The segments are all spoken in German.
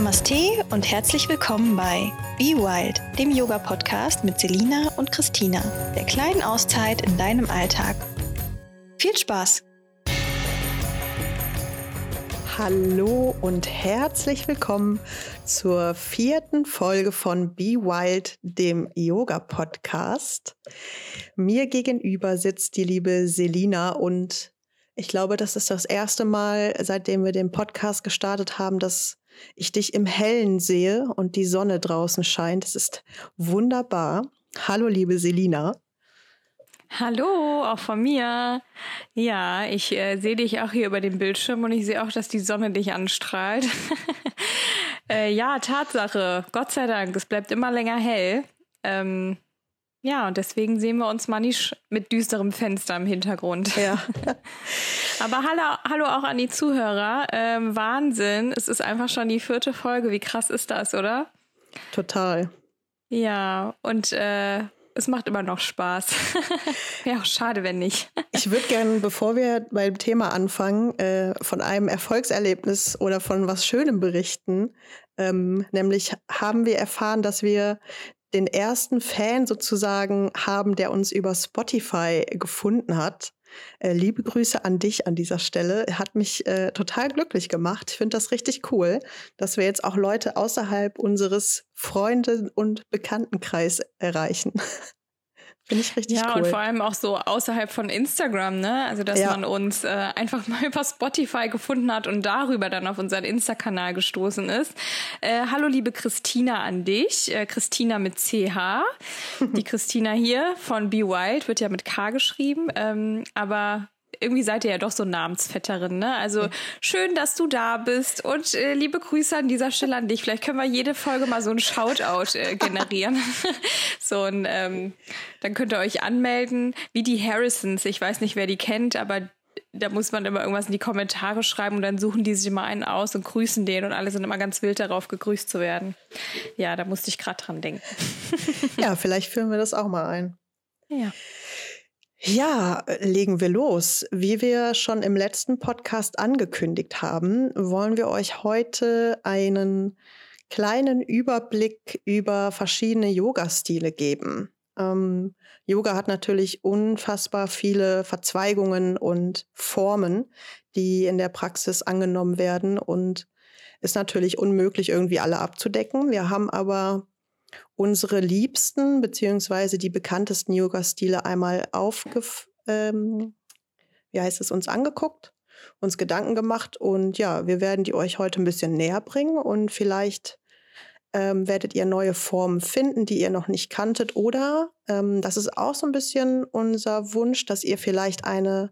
Namaste und herzlich willkommen bei Be Wild, dem Yoga-Podcast mit Selina und Christina, der kleinen Auszeit in deinem Alltag. Viel Spaß! Hallo und herzlich willkommen zur vierten Folge von Be Wild, dem Yoga-Podcast. Mir gegenüber sitzt die liebe Selina und ich glaube, das ist das erste Mal, seitdem wir den Podcast gestartet haben, dass ich dich im Hellen sehe und die Sonne draußen scheint. Es ist wunderbar. Hallo, liebe Selina. Hallo, auch von mir. Ja, ich äh, sehe dich auch hier über den Bildschirm und ich sehe auch, dass die Sonne dich anstrahlt. äh, ja, Tatsache. Gott sei Dank, es bleibt immer länger hell. Ähm, ja, und deswegen sehen wir uns mal nicht mit düsterem Fenster im Hintergrund. Ja. Aber hallo, hallo auch an die Zuhörer. Ähm, Wahnsinn. Es ist einfach schon die vierte Folge. Wie krass ist das, oder? Total. Ja, und äh, es macht immer noch Spaß. Wäre auch schade, wenn nicht. ich würde gerne, bevor wir beim Thema anfangen, äh, von einem Erfolgserlebnis oder von was Schönem berichten. Ähm, nämlich haben wir erfahren, dass wir den ersten Fan sozusagen haben, der uns über Spotify gefunden hat. Äh, liebe Grüße an dich an dieser Stelle. Hat mich äh, total glücklich gemacht. Ich finde das richtig cool, dass wir jetzt auch Leute außerhalb unseres Freunde- und Bekanntenkreis erreichen. Finde ich richtig ja, cool. Ja, und vor allem auch so außerhalb von Instagram, ne? Also, dass ja. man uns äh, einfach mal über Spotify gefunden hat und darüber dann auf unseren Insta-Kanal gestoßen ist. Äh, hallo, liebe Christina an dich. Äh, Christina mit CH. Die Christina hier von Be Wild wird ja mit K geschrieben. Ähm, aber irgendwie seid ihr ja doch so Namensvetterin, ne? Also schön, dass du da bist und äh, liebe Grüße an dieser Stelle an dich. Vielleicht können wir jede Folge mal so ein Shoutout äh, generieren. so ein, ähm, dann könnt ihr euch anmelden, wie die Harrisons. Ich weiß nicht, wer die kennt, aber da muss man immer irgendwas in die Kommentare schreiben und dann suchen die sich immer einen aus und grüßen den und alle sind immer ganz wild darauf, gegrüßt zu werden. Ja, da musste ich gerade dran denken. ja, vielleicht führen wir das auch mal ein. Ja. Ja, legen wir los. Wie wir schon im letzten Podcast angekündigt haben, wollen wir euch heute einen kleinen Überblick über verschiedene Yoga-Stile geben. Ähm, Yoga hat natürlich unfassbar viele Verzweigungen und Formen, die in der Praxis angenommen werden und ist natürlich unmöglich, irgendwie alle abzudecken. Wir haben aber unsere liebsten beziehungsweise die bekanntesten Yoga-Stile einmal aufgef ähm, wie heißt es, uns angeguckt, uns Gedanken gemacht und ja, wir werden die euch heute ein bisschen näher bringen und vielleicht ähm, werdet ihr neue Formen finden, die ihr noch nicht kanntet oder ähm, das ist auch so ein bisschen unser Wunsch, dass ihr vielleicht eine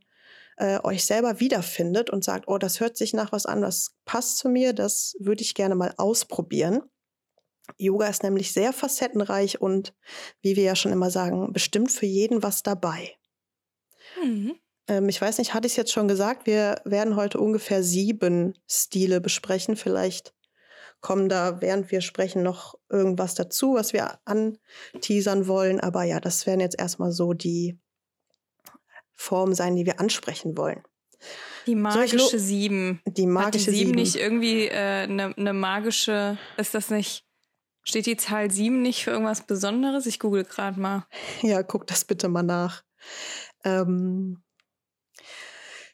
äh, euch selber wiederfindet und sagt, oh, das hört sich nach was an, das passt zu mir, das würde ich gerne mal ausprobieren. Yoga ist nämlich sehr facettenreich und, wie wir ja schon immer sagen, bestimmt für jeden was dabei. Mhm. Ähm, ich weiß nicht, hatte ich es jetzt schon gesagt, wir werden heute ungefähr sieben Stile besprechen. Vielleicht kommen da, während wir sprechen, noch irgendwas dazu, was wir anteasern wollen. Aber ja, das werden jetzt erstmal so die Formen sein, die wir ansprechen wollen. Die magische Sieben. Die magische Hat die Sieben. nicht irgendwie eine äh, ne magische, ist das nicht Steht die Zahl 7 nicht für irgendwas Besonderes? Ich google gerade mal. Ja, guck das bitte mal nach. Ähm,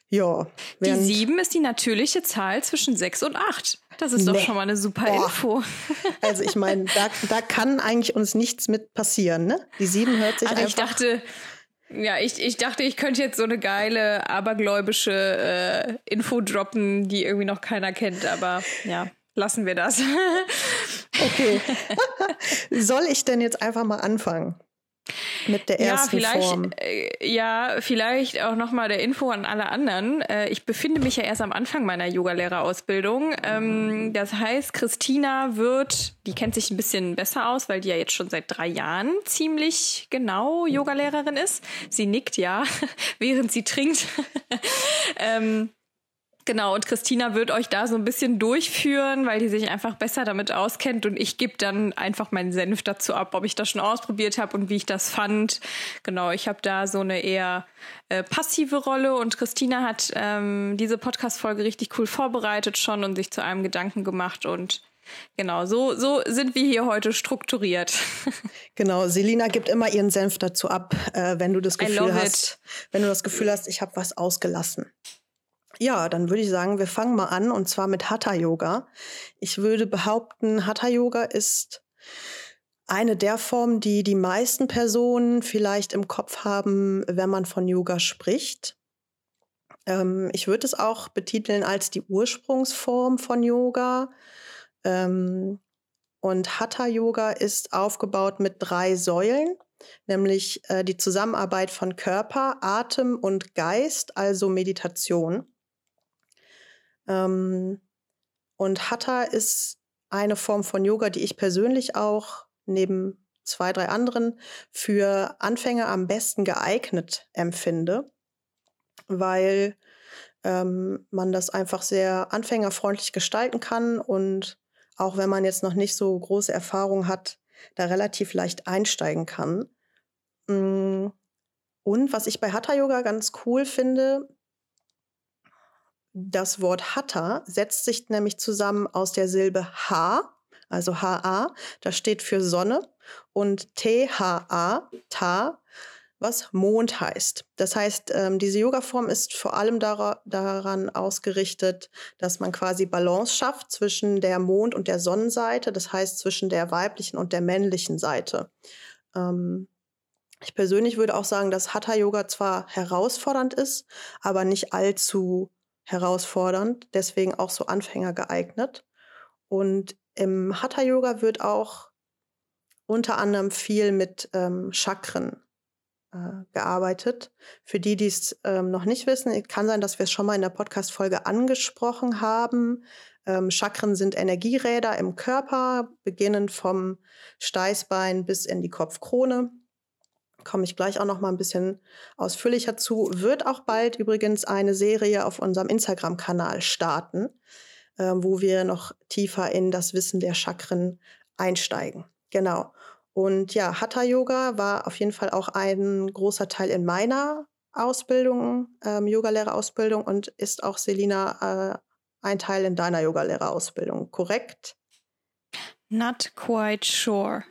ja. Die 7 ist die natürliche Zahl zwischen 6 und 8. Das ist nee. doch schon mal eine super Boah. Info. Also ich meine, da, da kann eigentlich uns nichts mit passieren, ne? Die 7 hört sich also einfach... Ich dachte, ja, ich, ich dachte, ich könnte jetzt so eine geile, abergläubische äh, Info droppen, die irgendwie noch keiner kennt, aber ja lassen wir das. okay. Soll ich denn jetzt einfach mal anfangen? Mit der ersten ja, vielleicht, Form. Äh, ja, vielleicht auch nochmal der Info an alle anderen. Äh, ich befinde mich ja erst am Anfang meiner Yogalehrerausbildung. Ähm, das heißt, Christina wird, die kennt sich ein bisschen besser aus, weil die ja jetzt schon seit drei Jahren ziemlich genau Yogalehrerin ist. Sie nickt ja, während sie trinkt. ähm, Genau, und Christina wird euch da so ein bisschen durchführen, weil die sich einfach besser damit auskennt und ich gebe dann einfach meinen Senf dazu ab, ob ich das schon ausprobiert habe und wie ich das fand. Genau, ich habe da so eine eher äh, passive Rolle und Christina hat ähm, diese Podcast-Folge richtig cool vorbereitet schon und sich zu einem Gedanken gemacht und Genau, so, so sind wir hier heute strukturiert. Genau, Selina gibt immer ihren Senf dazu ab, äh, wenn du das Gefühl hast, wenn du das Gefühl hast, ich habe was ausgelassen. Ja, dann würde ich sagen, wir fangen mal an und zwar mit Hatha Yoga. Ich würde behaupten, Hatha Yoga ist eine der Formen, die die meisten Personen vielleicht im Kopf haben, wenn man von Yoga spricht. Ähm, ich würde es auch betiteln als die Ursprungsform von Yoga. Ähm, und Hatha Yoga ist aufgebaut mit drei Säulen, nämlich äh, die Zusammenarbeit von Körper, Atem und Geist, also Meditation. Ähm, und Hatha ist eine Form von Yoga, die ich persönlich auch neben zwei, drei anderen für Anfänger am besten geeignet empfinde, weil ähm, man das einfach sehr anfängerfreundlich gestalten kann und auch wenn man jetzt noch nicht so große Erfahrung hat, da relativ leicht einsteigen kann. Mm, und was ich bei Hatha Yoga ganz cool finde, das Wort Hatha setzt sich nämlich zusammen aus der Silbe Ha, also HA, das steht für Sonne, und THA, Ta, was Mond heißt. Das heißt, ähm, diese Yoga-Form ist vor allem dar daran ausgerichtet, dass man quasi Balance schafft zwischen der Mond- und der Sonnenseite, das heißt zwischen der weiblichen und der männlichen Seite. Ähm, ich persönlich würde auch sagen, dass Hatha-Yoga zwar herausfordernd ist, aber nicht allzu herausfordernd, deswegen auch so Anfänger geeignet. Und im Hatha Yoga wird auch unter anderem viel mit ähm, Chakren äh, gearbeitet. Für die, die es ähm, noch nicht wissen, kann sein, dass wir es schon mal in der Podcast-Folge angesprochen haben. Ähm, Chakren sind Energieräder im Körper, beginnend vom Steißbein bis in die Kopfkrone komme ich gleich auch noch mal ein bisschen ausführlicher zu. Wird auch bald übrigens eine Serie auf unserem Instagram-Kanal starten, äh, wo wir noch tiefer in das Wissen der Chakren einsteigen. Genau. Und ja, Hatha Yoga war auf jeden Fall auch ein großer Teil in meiner Ausbildung, ähm, Yogalehrerausbildung und ist auch Selina äh, ein Teil in deiner Yogalehrerausbildung, korrekt? Not quite sure.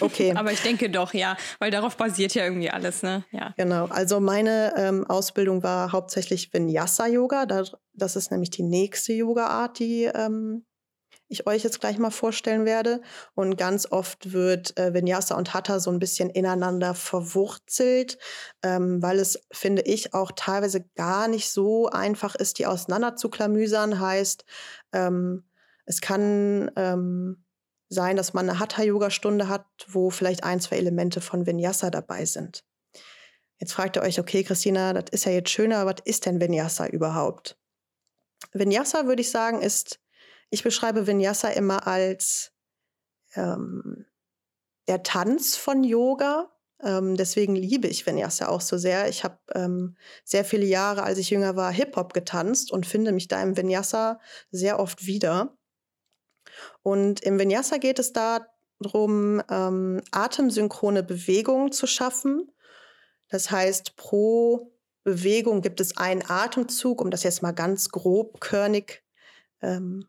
Okay. Aber ich denke doch, ja, weil darauf basiert ja irgendwie alles, ne? Ja. Genau. Also meine ähm, Ausbildung war hauptsächlich Vinyasa-Yoga. Das ist nämlich die nächste Yoga-Art, die ähm, ich euch jetzt gleich mal vorstellen werde. Und ganz oft wird äh, Vinyasa und Hatha so ein bisschen ineinander verwurzelt, ähm, weil es, finde ich, auch teilweise gar nicht so einfach ist, die auseinander zu klamüsern. Heißt, ähm, es kann ähm, sein, dass man eine Hatha-Yoga-Stunde hat, wo vielleicht ein, zwei Elemente von Vinyasa dabei sind. Jetzt fragt ihr euch, okay, Christina, das ist ja jetzt schöner, aber was ist denn Vinyasa überhaupt? Vinyasa, würde ich sagen, ist, ich beschreibe Vinyasa immer als ähm, der Tanz von Yoga. Ähm, deswegen liebe ich Vinyasa auch so sehr. Ich habe ähm, sehr viele Jahre, als ich jünger war, Hip-Hop getanzt und finde mich da im Vinyasa sehr oft wieder. Und im Vinyasa geht es darum, ähm, atemsynchrone Bewegungen zu schaffen. Das heißt, pro Bewegung gibt es einen Atemzug, um das jetzt mal ganz grobkörnig ähm,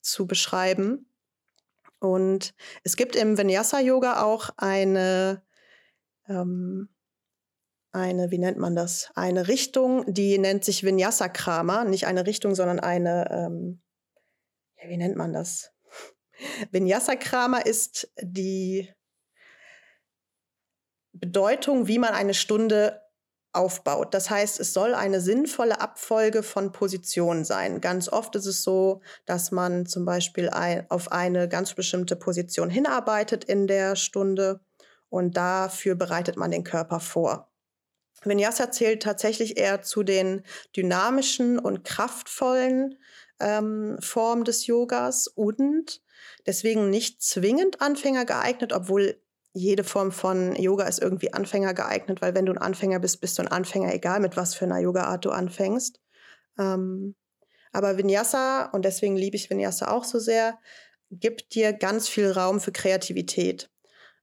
zu beschreiben. Und es gibt im Vinyasa-Yoga auch eine, ähm, eine, wie nennt man das? Eine Richtung, die nennt sich Vinyasa-Krama. Nicht eine Richtung, sondern eine, ähm, wie nennt man das? Vinyasa-Krama ist die Bedeutung, wie man eine Stunde aufbaut. Das heißt, es soll eine sinnvolle Abfolge von Positionen sein. Ganz oft ist es so, dass man zum Beispiel ein, auf eine ganz bestimmte Position hinarbeitet in der Stunde und dafür bereitet man den Körper vor. Vinyasa zählt tatsächlich eher zu den dynamischen und kraftvollen ähm, Form des Yogas und deswegen nicht zwingend Anfänger geeignet, obwohl jede Form von Yoga ist irgendwie Anfänger geeignet, weil wenn du ein Anfänger bist, bist du ein Anfänger, egal mit was für einer Yoga-Art du anfängst. Ähm, aber Vinyasa, und deswegen liebe ich Vinyasa auch so sehr, gibt dir ganz viel Raum für Kreativität.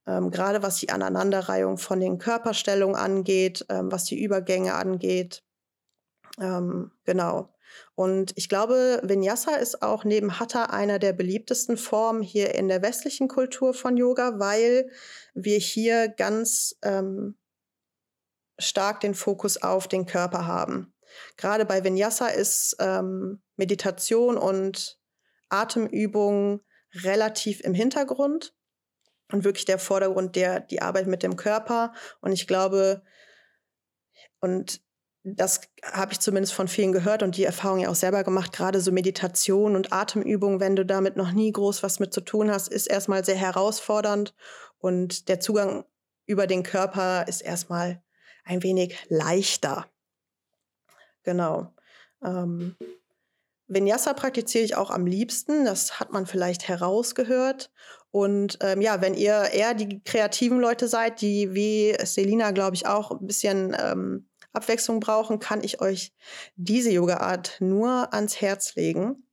Ähm, gerade was die Aneinanderreihung von den Körperstellungen angeht, ähm, was die Übergänge angeht. Ähm, genau. Und ich glaube, Vinyasa ist auch neben Hatha einer der beliebtesten Formen hier in der westlichen Kultur von Yoga, weil wir hier ganz ähm, stark den Fokus auf den Körper haben. Gerade bei Vinyasa ist ähm, Meditation und Atemübung relativ im Hintergrund und wirklich der Vordergrund der die Arbeit mit dem Körper. Und ich glaube, und das habe ich zumindest von vielen gehört und die Erfahrung ja auch selber gemacht, gerade so Meditation und Atemübung, wenn du damit noch nie groß was mit zu tun hast, ist erstmal sehr herausfordernd und der Zugang über den Körper ist erstmal ein wenig leichter. Genau. Ähm, Vinyasa praktiziere ich auch am liebsten, das hat man vielleicht herausgehört. Und ähm, ja, wenn ihr eher die kreativen Leute seid, die wie Selina, glaube ich, auch ein bisschen ähm, Abwechslung brauchen, kann ich euch diese Yoga-Art nur ans Herz legen.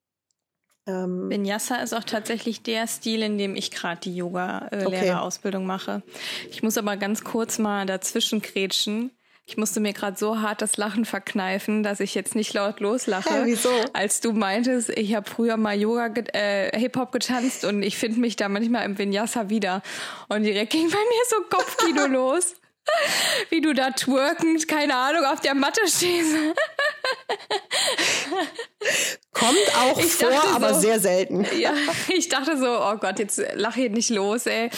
Ähm, Vinyasa ist auch tatsächlich der Stil, in dem ich gerade die Yoga-Lehrerausbildung okay. mache. Ich muss aber ganz kurz mal dazwischen kretschen. Ich musste mir gerade so hart das Lachen verkneifen, dass ich jetzt nicht laut loslache. Ja, wieso? Als du meintest, ich habe früher mal Yoga, äh, Hip-Hop getanzt und ich finde mich da manchmal im Vinyasa wieder. Und direkt ging bei mir so Kopfkino los. Wie du da twerkend, keine Ahnung, auf der Matte stehst. Kommt auch ich vor, so, aber sehr selten. Ja, ich dachte so, oh Gott, jetzt lach hier nicht los, ey.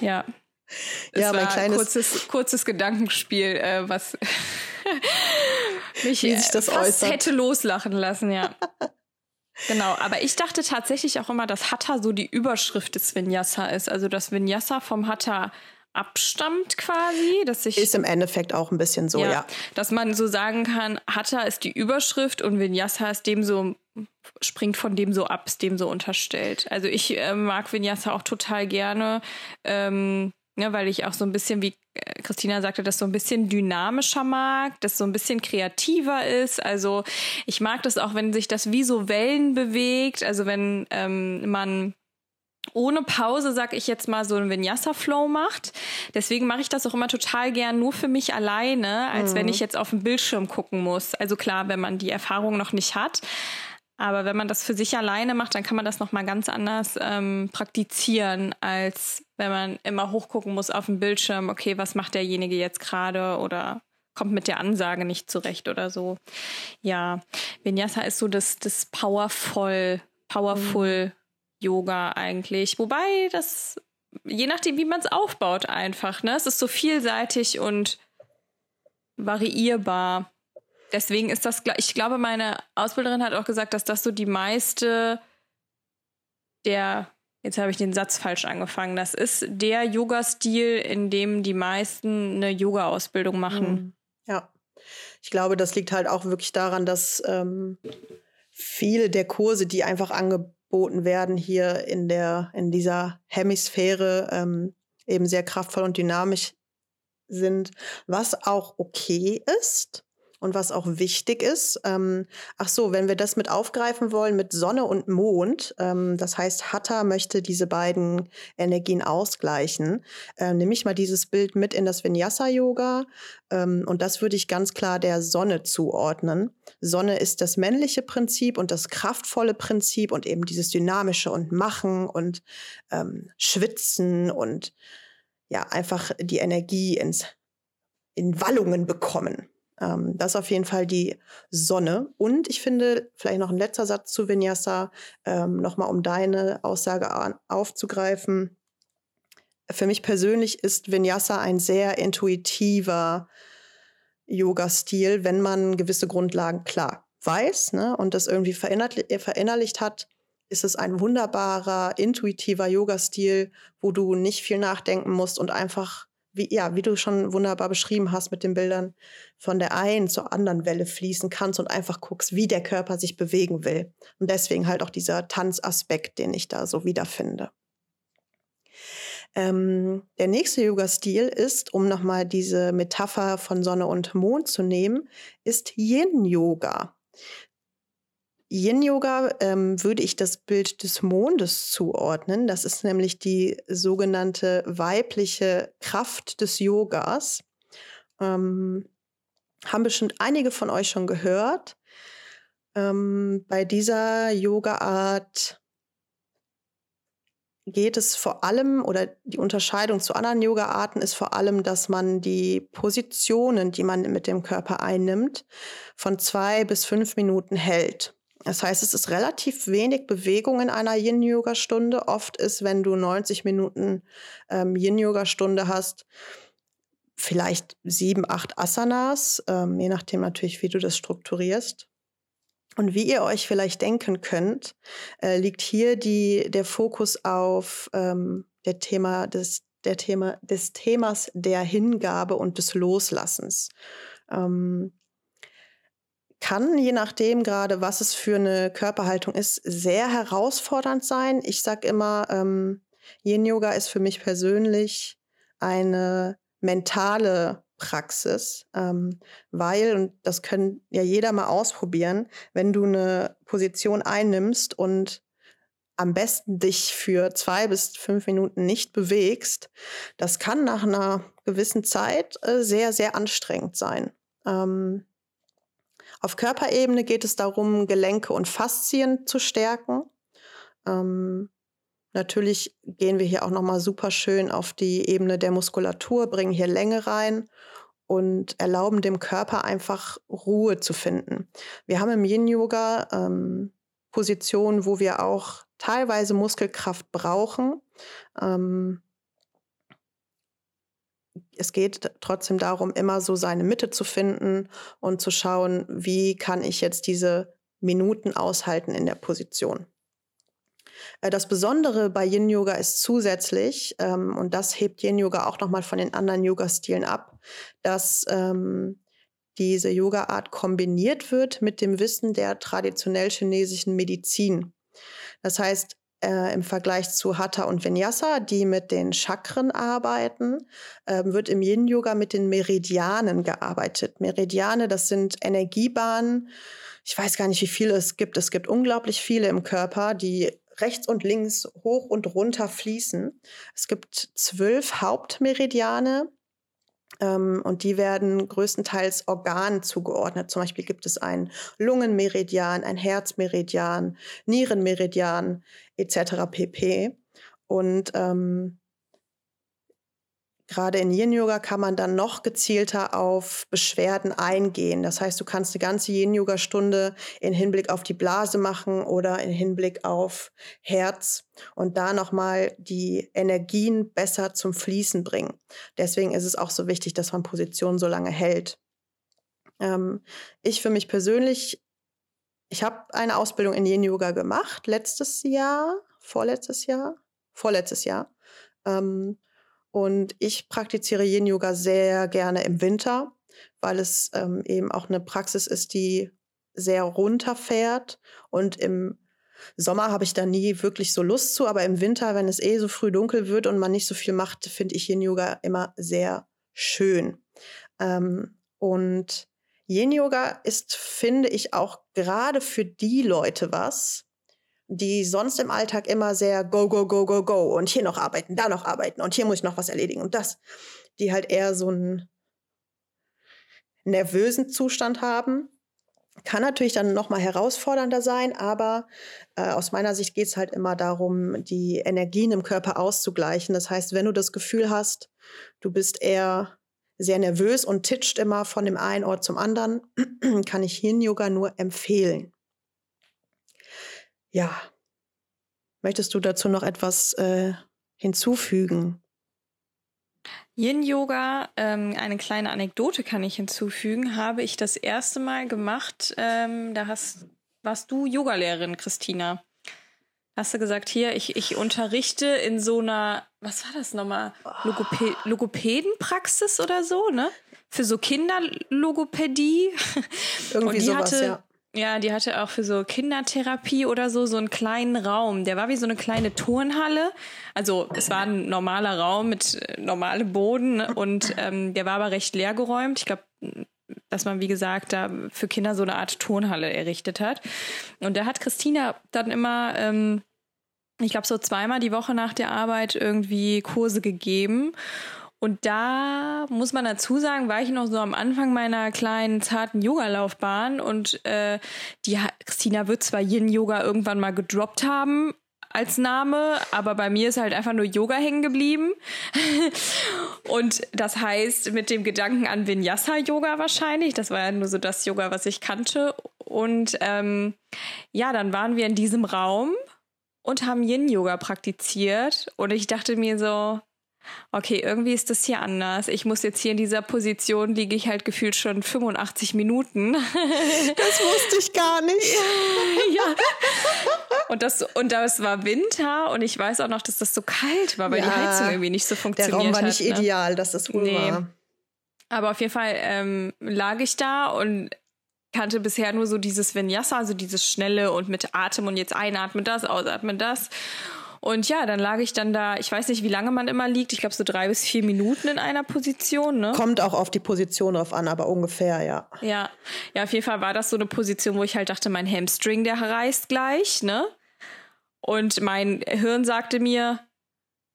Ja. Es ja, mein kleines kurzes, kurzes Gedankenspiel, äh, was mich Wie sich das fast äußert. hätte loslachen lassen, ja. Genau, aber ich dachte tatsächlich auch immer, dass Hatha so die Überschrift des Vinyasa ist. Also dass Vinyasa vom Hatha abstammt quasi, dass sich ist im Endeffekt auch ein bisschen so, ja, ja. dass man so sagen kann, Hatha ist die Überschrift und Vinyasa ist dem so springt von dem so ab, ist dem so unterstellt. Also ich äh, mag Vinyasa auch total gerne, ähm, ja, weil ich auch so ein bisschen, wie äh, Christina sagte, das so ein bisschen dynamischer mag, das so ein bisschen kreativer ist. Also ich mag das auch, wenn sich das wie so Wellen bewegt, also wenn ähm, man ohne Pause, sag ich jetzt mal, so einen Vinyasa-Flow macht. Deswegen mache ich das auch immer total gern nur für mich alleine, als mhm. wenn ich jetzt auf den Bildschirm gucken muss. Also klar, wenn man die Erfahrung noch nicht hat. Aber wenn man das für sich alleine macht, dann kann man das nochmal ganz anders ähm, praktizieren, als wenn man immer hochgucken muss auf dem Bildschirm, okay, was macht derjenige jetzt gerade oder kommt mit der Ansage nicht zurecht oder so. Ja, Vinyasa ist so das, das powerful, powerful mhm. Yoga eigentlich. Wobei das, je nachdem, wie man es aufbaut, einfach, ne? Es ist so vielseitig und variierbar. Deswegen ist das, ich glaube, meine Ausbilderin hat auch gesagt, dass das so die meiste der, jetzt habe ich den Satz falsch angefangen, das ist der Yoga-Stil, in dem die meisten eine Yoga-Ausbildung machen. Hm. Ja, ich glaube, das liegt halt auch wirklich daran, dass ähm, viele der Kurse, die einfach angeboten angeboten werden hier in der, in dieser Hemisphäre ähm, eben sehr kraftvoll und dynamisch sind, was auch okay ist und was auch wichtig ist. Ähm, ach so, wenn wir das mit aufgreifen wollen mit Sonne und Mond, ähm, das heißt, Hatha möchte diese beiden Energien ausgleichen, äh, nehme ich mal dieses Bild mit in das Vinyasa-Yoga ähm, und das würde ich ganz klar der Sonne zuordnen. Sonne ist das männliche Prinzip und das kraftvolle Prinzip und eben dieses dynamische und Machen und ähm, Schwitzen und ja, einfach die Energie ins in Wallungen bekommen. Ähm, das ist auf jeden Fall die Sonne. Und ich finde, vielleicht noch ein letzter Satz zu Vinyasa, ähm, nochmal um deine Aussage aufzugreifen. Für mich persönlich ist Vinyasa ein sehr intuitiver Yoga-Stil, wenn man gewisse Grundlagen klar weiß ne, und das irgendwie verinnerlicht hat, ist es ein wunderbarer, intuitiver Yoga-Stil, wo du nicht viel nachdenken musst und einfach wie, ja, wie du schon wunderbar beschrieben hast mit den Bildern, von der einen zur anderen Welle fließen kannst und einfach guckst, wie der Körper sich bewegen will. Und deswegen halt auch dieser Tanzaspekt, den ich da so wiederfinde. Ähm, der nächste Yoga-Stil ist, um nochmal diese Metapher von Sonne und Mond zu nehmen, ist Yin-Yoga. Yin-Yoga ähm, würde ich das Bild des Mondes zuordnen. Das ist nämlich die sogenannte weibliche Kraft des Yogas. Ähm, haben bestimmt einige von euch schon gehört. Ähm, bei dieser Yoga-Art geht es vor allem, oder die Unterscheidung zu anderen Yoga-Arten ist vor allem, dass man die Positionen, die man mit dem Körper einnimmt, von zwei bis fünf Minuten hält. Das heißt, es ist relativ wenig Bewegung in einer Yin-Yoga-Stunde. Oft ist, wenn du 90 Minuten ähm, Yin-Yoga-Stunde hast, vielleicht sieben, acht Asanas, ähm, je nachdem natürlich, wie du das strukturierst. Und wie ihr euch vielleicht denken könnt, äh, liegt hier die, der Fokus auf ähm, der Thema des, der Thema, des Themas der Hingabe und des Loslassens. Ähm, kann, je nachdem gerade, was es für eine Körperhaltung ist, sehr herausfordernd sein. Ich sage immer, ähm, Yin-Yoga ist für mich persönlich eine mentale Praxis, ähm, weil, und das können ja jeder mal ausprobieren, wenn du eine Position einnimmst und am besten dich für zwei bis fünf Minuten nicht bewegst, das kann nach einer gewissen Zeit äh, sehr, sehr anstrengend sein. Ähm, auf Körperebene geht es darum, Gelenke und Faszien zu stärken. Ähm, natürlich gehen wir hier auch nochmal super schön auf die Ebene der Muskulatur, bringen hier Länge rein und erlauben dem Körper einfach Ruhe zu finden. Wir haben im Yin-Yoga ähm, Positionen, wo wir auch teilweise Muskelkraft brauchen. Ähm, es geht trotzdem darum, immer so seine Mitte zu finden und zu schauen, wie kann ich jetzt diese Minuten aushalten in der Position. Äh, das Besondere bei Yin Yoga ist zusätzlich, ähm, und das hebt Yin Yoga auch nochmal von den anderen Yoga-Stilen ab, dass ähm, diese Yoga-Art kombiniert wird mit dem Wissen der traditionell chinesischen Medizin. Das heißt, äh, im Vergleich zu Hatha und Vinyasa, die mit den Chakren arbeiten, äh, wird im Yin-Yoga mit den Meridianen gearbeitet. Meridiane, das sind Energiebahnen. Ich weiß gar nicht, wie viele es gibt. Es gibt unglaublich viele im Körper, die rechts und links hoch und runter fließen. Es gibt zwölf Hauptmeridiane und die werden größtenteils Organen zugeordnet. Zum Beispiel gibt es einen Lungenmeridian, ein Herzmeridian, Nierenmeridian etc. pp. Und ähm, Gerade in Yin-Yoga kann man dann noch gezielter auf Beschwerden eingehen. Das heißt, du kannst eine ganze Yin-Yoga-Stunde in Hinblick auf die Blase machen oder in Hinblick auf Herz und da nochmal die Energien besser zum Fließen bringen. Deswegen ist es auch so wichtig, dass man Positionen so lange hält. Ähm, ich für mich persönlich, ich habe eine Ausbildung in Yin-Yoga gemacht, letztes Jahr, vorletztes Jahr, vorletztes Jahr. Ähm, und ich praktiziere Yin Yoga sehr gerne im Winter, weil es ähm, eben auch eine Praxis ist, die sehr runterfährt. Und im Sommer habe ich da nie wirklich so Lust zu, aber im Winter, wenn es eh so früh dunkel wird und man nicht so viel macht, finde ich Yin Yoga immer sehr schön. Ähm, und Yin Yoga ist, finde ich, auch gerade für die Leute was, die sonst im Alltag immer sehr go, go, go, go, go und hier noch arbeiten, da noch arbeiten und hier muss ich noch was erledigen und das, die halt eher so einen nervösen Zustand haben. Kann natürlich dann noch mal herausfordernder sein, aber äh, aus meiner Sicht geht es halt immer darum, die Energien im Körper auszugleichen. Das heißt, wenn du das Gefühl hast, du bist eher sehr nervös und titscht immer von dem einen Ort zum anderen, kann ich Yin-Yoga nur empfehlen. Ja. Möchtest du dazu noch etwas äh, hinzufügen? Yin-Yoga, ähm, eine kleine Anekdote kann ich hinzufügen, habe ich das erste Mal gemacht. Ähm, da hast, warst du Yogalehrerin, Christina. Hast du gesagt, hier, ich, ich unterrichte in so einer, was war das nochmal? Logope Logopädenpraxis oder so, ne? Für so Kinderlogopädie. Irgendwie sowas, hatte, ja. Ja, die hatte auch für so Kindertherapie oder so so einen kleinen Raum. Der war wie so eine kleine Turnhalle. Also es war ein normaler Raum mit äh, normalem Boden und ähm, der war aber recht leergeräumt. Ich glaube, dass man, wie gesagt, da für Kinder so eine Art Turnhalle errichtet hat. Und da hat Christina dann immer, ähm, ich glaube, so zweimal die Woche nach der Arbeit irgendwie Kurse gegeben. Und da muss man dazu sagen, war ich noch so am Anfang meiner kleinen zarten Yoga-Laufbahn und äh, die Christina wird zwar Yin Yoga irgendwann mal gedroppt haben, als Name, aber bei mir ist halt einfach nur Yoga hängen geblieben. und das heißt mit dem Gedanken an Vinyasa-Yoga wahrscheinlich. Das war ja nur so das Yoga, was ich kannte. Und ähm, ja, dann waren wir in diesem Raum und haben Yin-Yoga praktiziert. Und ich dachte mir so, okay, irgendwie ist das hier anders. Ich muss jetzt hier in dieser Position, liege ich halt gefühlt schon 85 Minuten. Das wusste ich gar nicht. ja. Und das, und das war Winter und ich weiß auch noch, dass das so kalt war, weil ja, die Heizung irgendwie nicht so funktioniert hat. Der Raum war nicht ne? ideal, dass das wohl nee. war. Aber auf jeden Fall ähm, lag ich da und kannte bisher nur so dieses Vinyasa, also dieses schnelle und mit Atem und jetzt einatmen das, ausatmen das. Und ja, dann lag ich dann da, ich weiß nicht, wie lange man immer liegt, ich glaube so drei bis vier Minuten in einer Position. Ne? Kommt auch auf die Position drauf an, aber ungefähr, ja. Ja, ja, auf jeden Fall war das so eine Position, wo ich halt dachte, mein Hamstring, der reißt gleich, ne? Und mein Hirn sagte mir,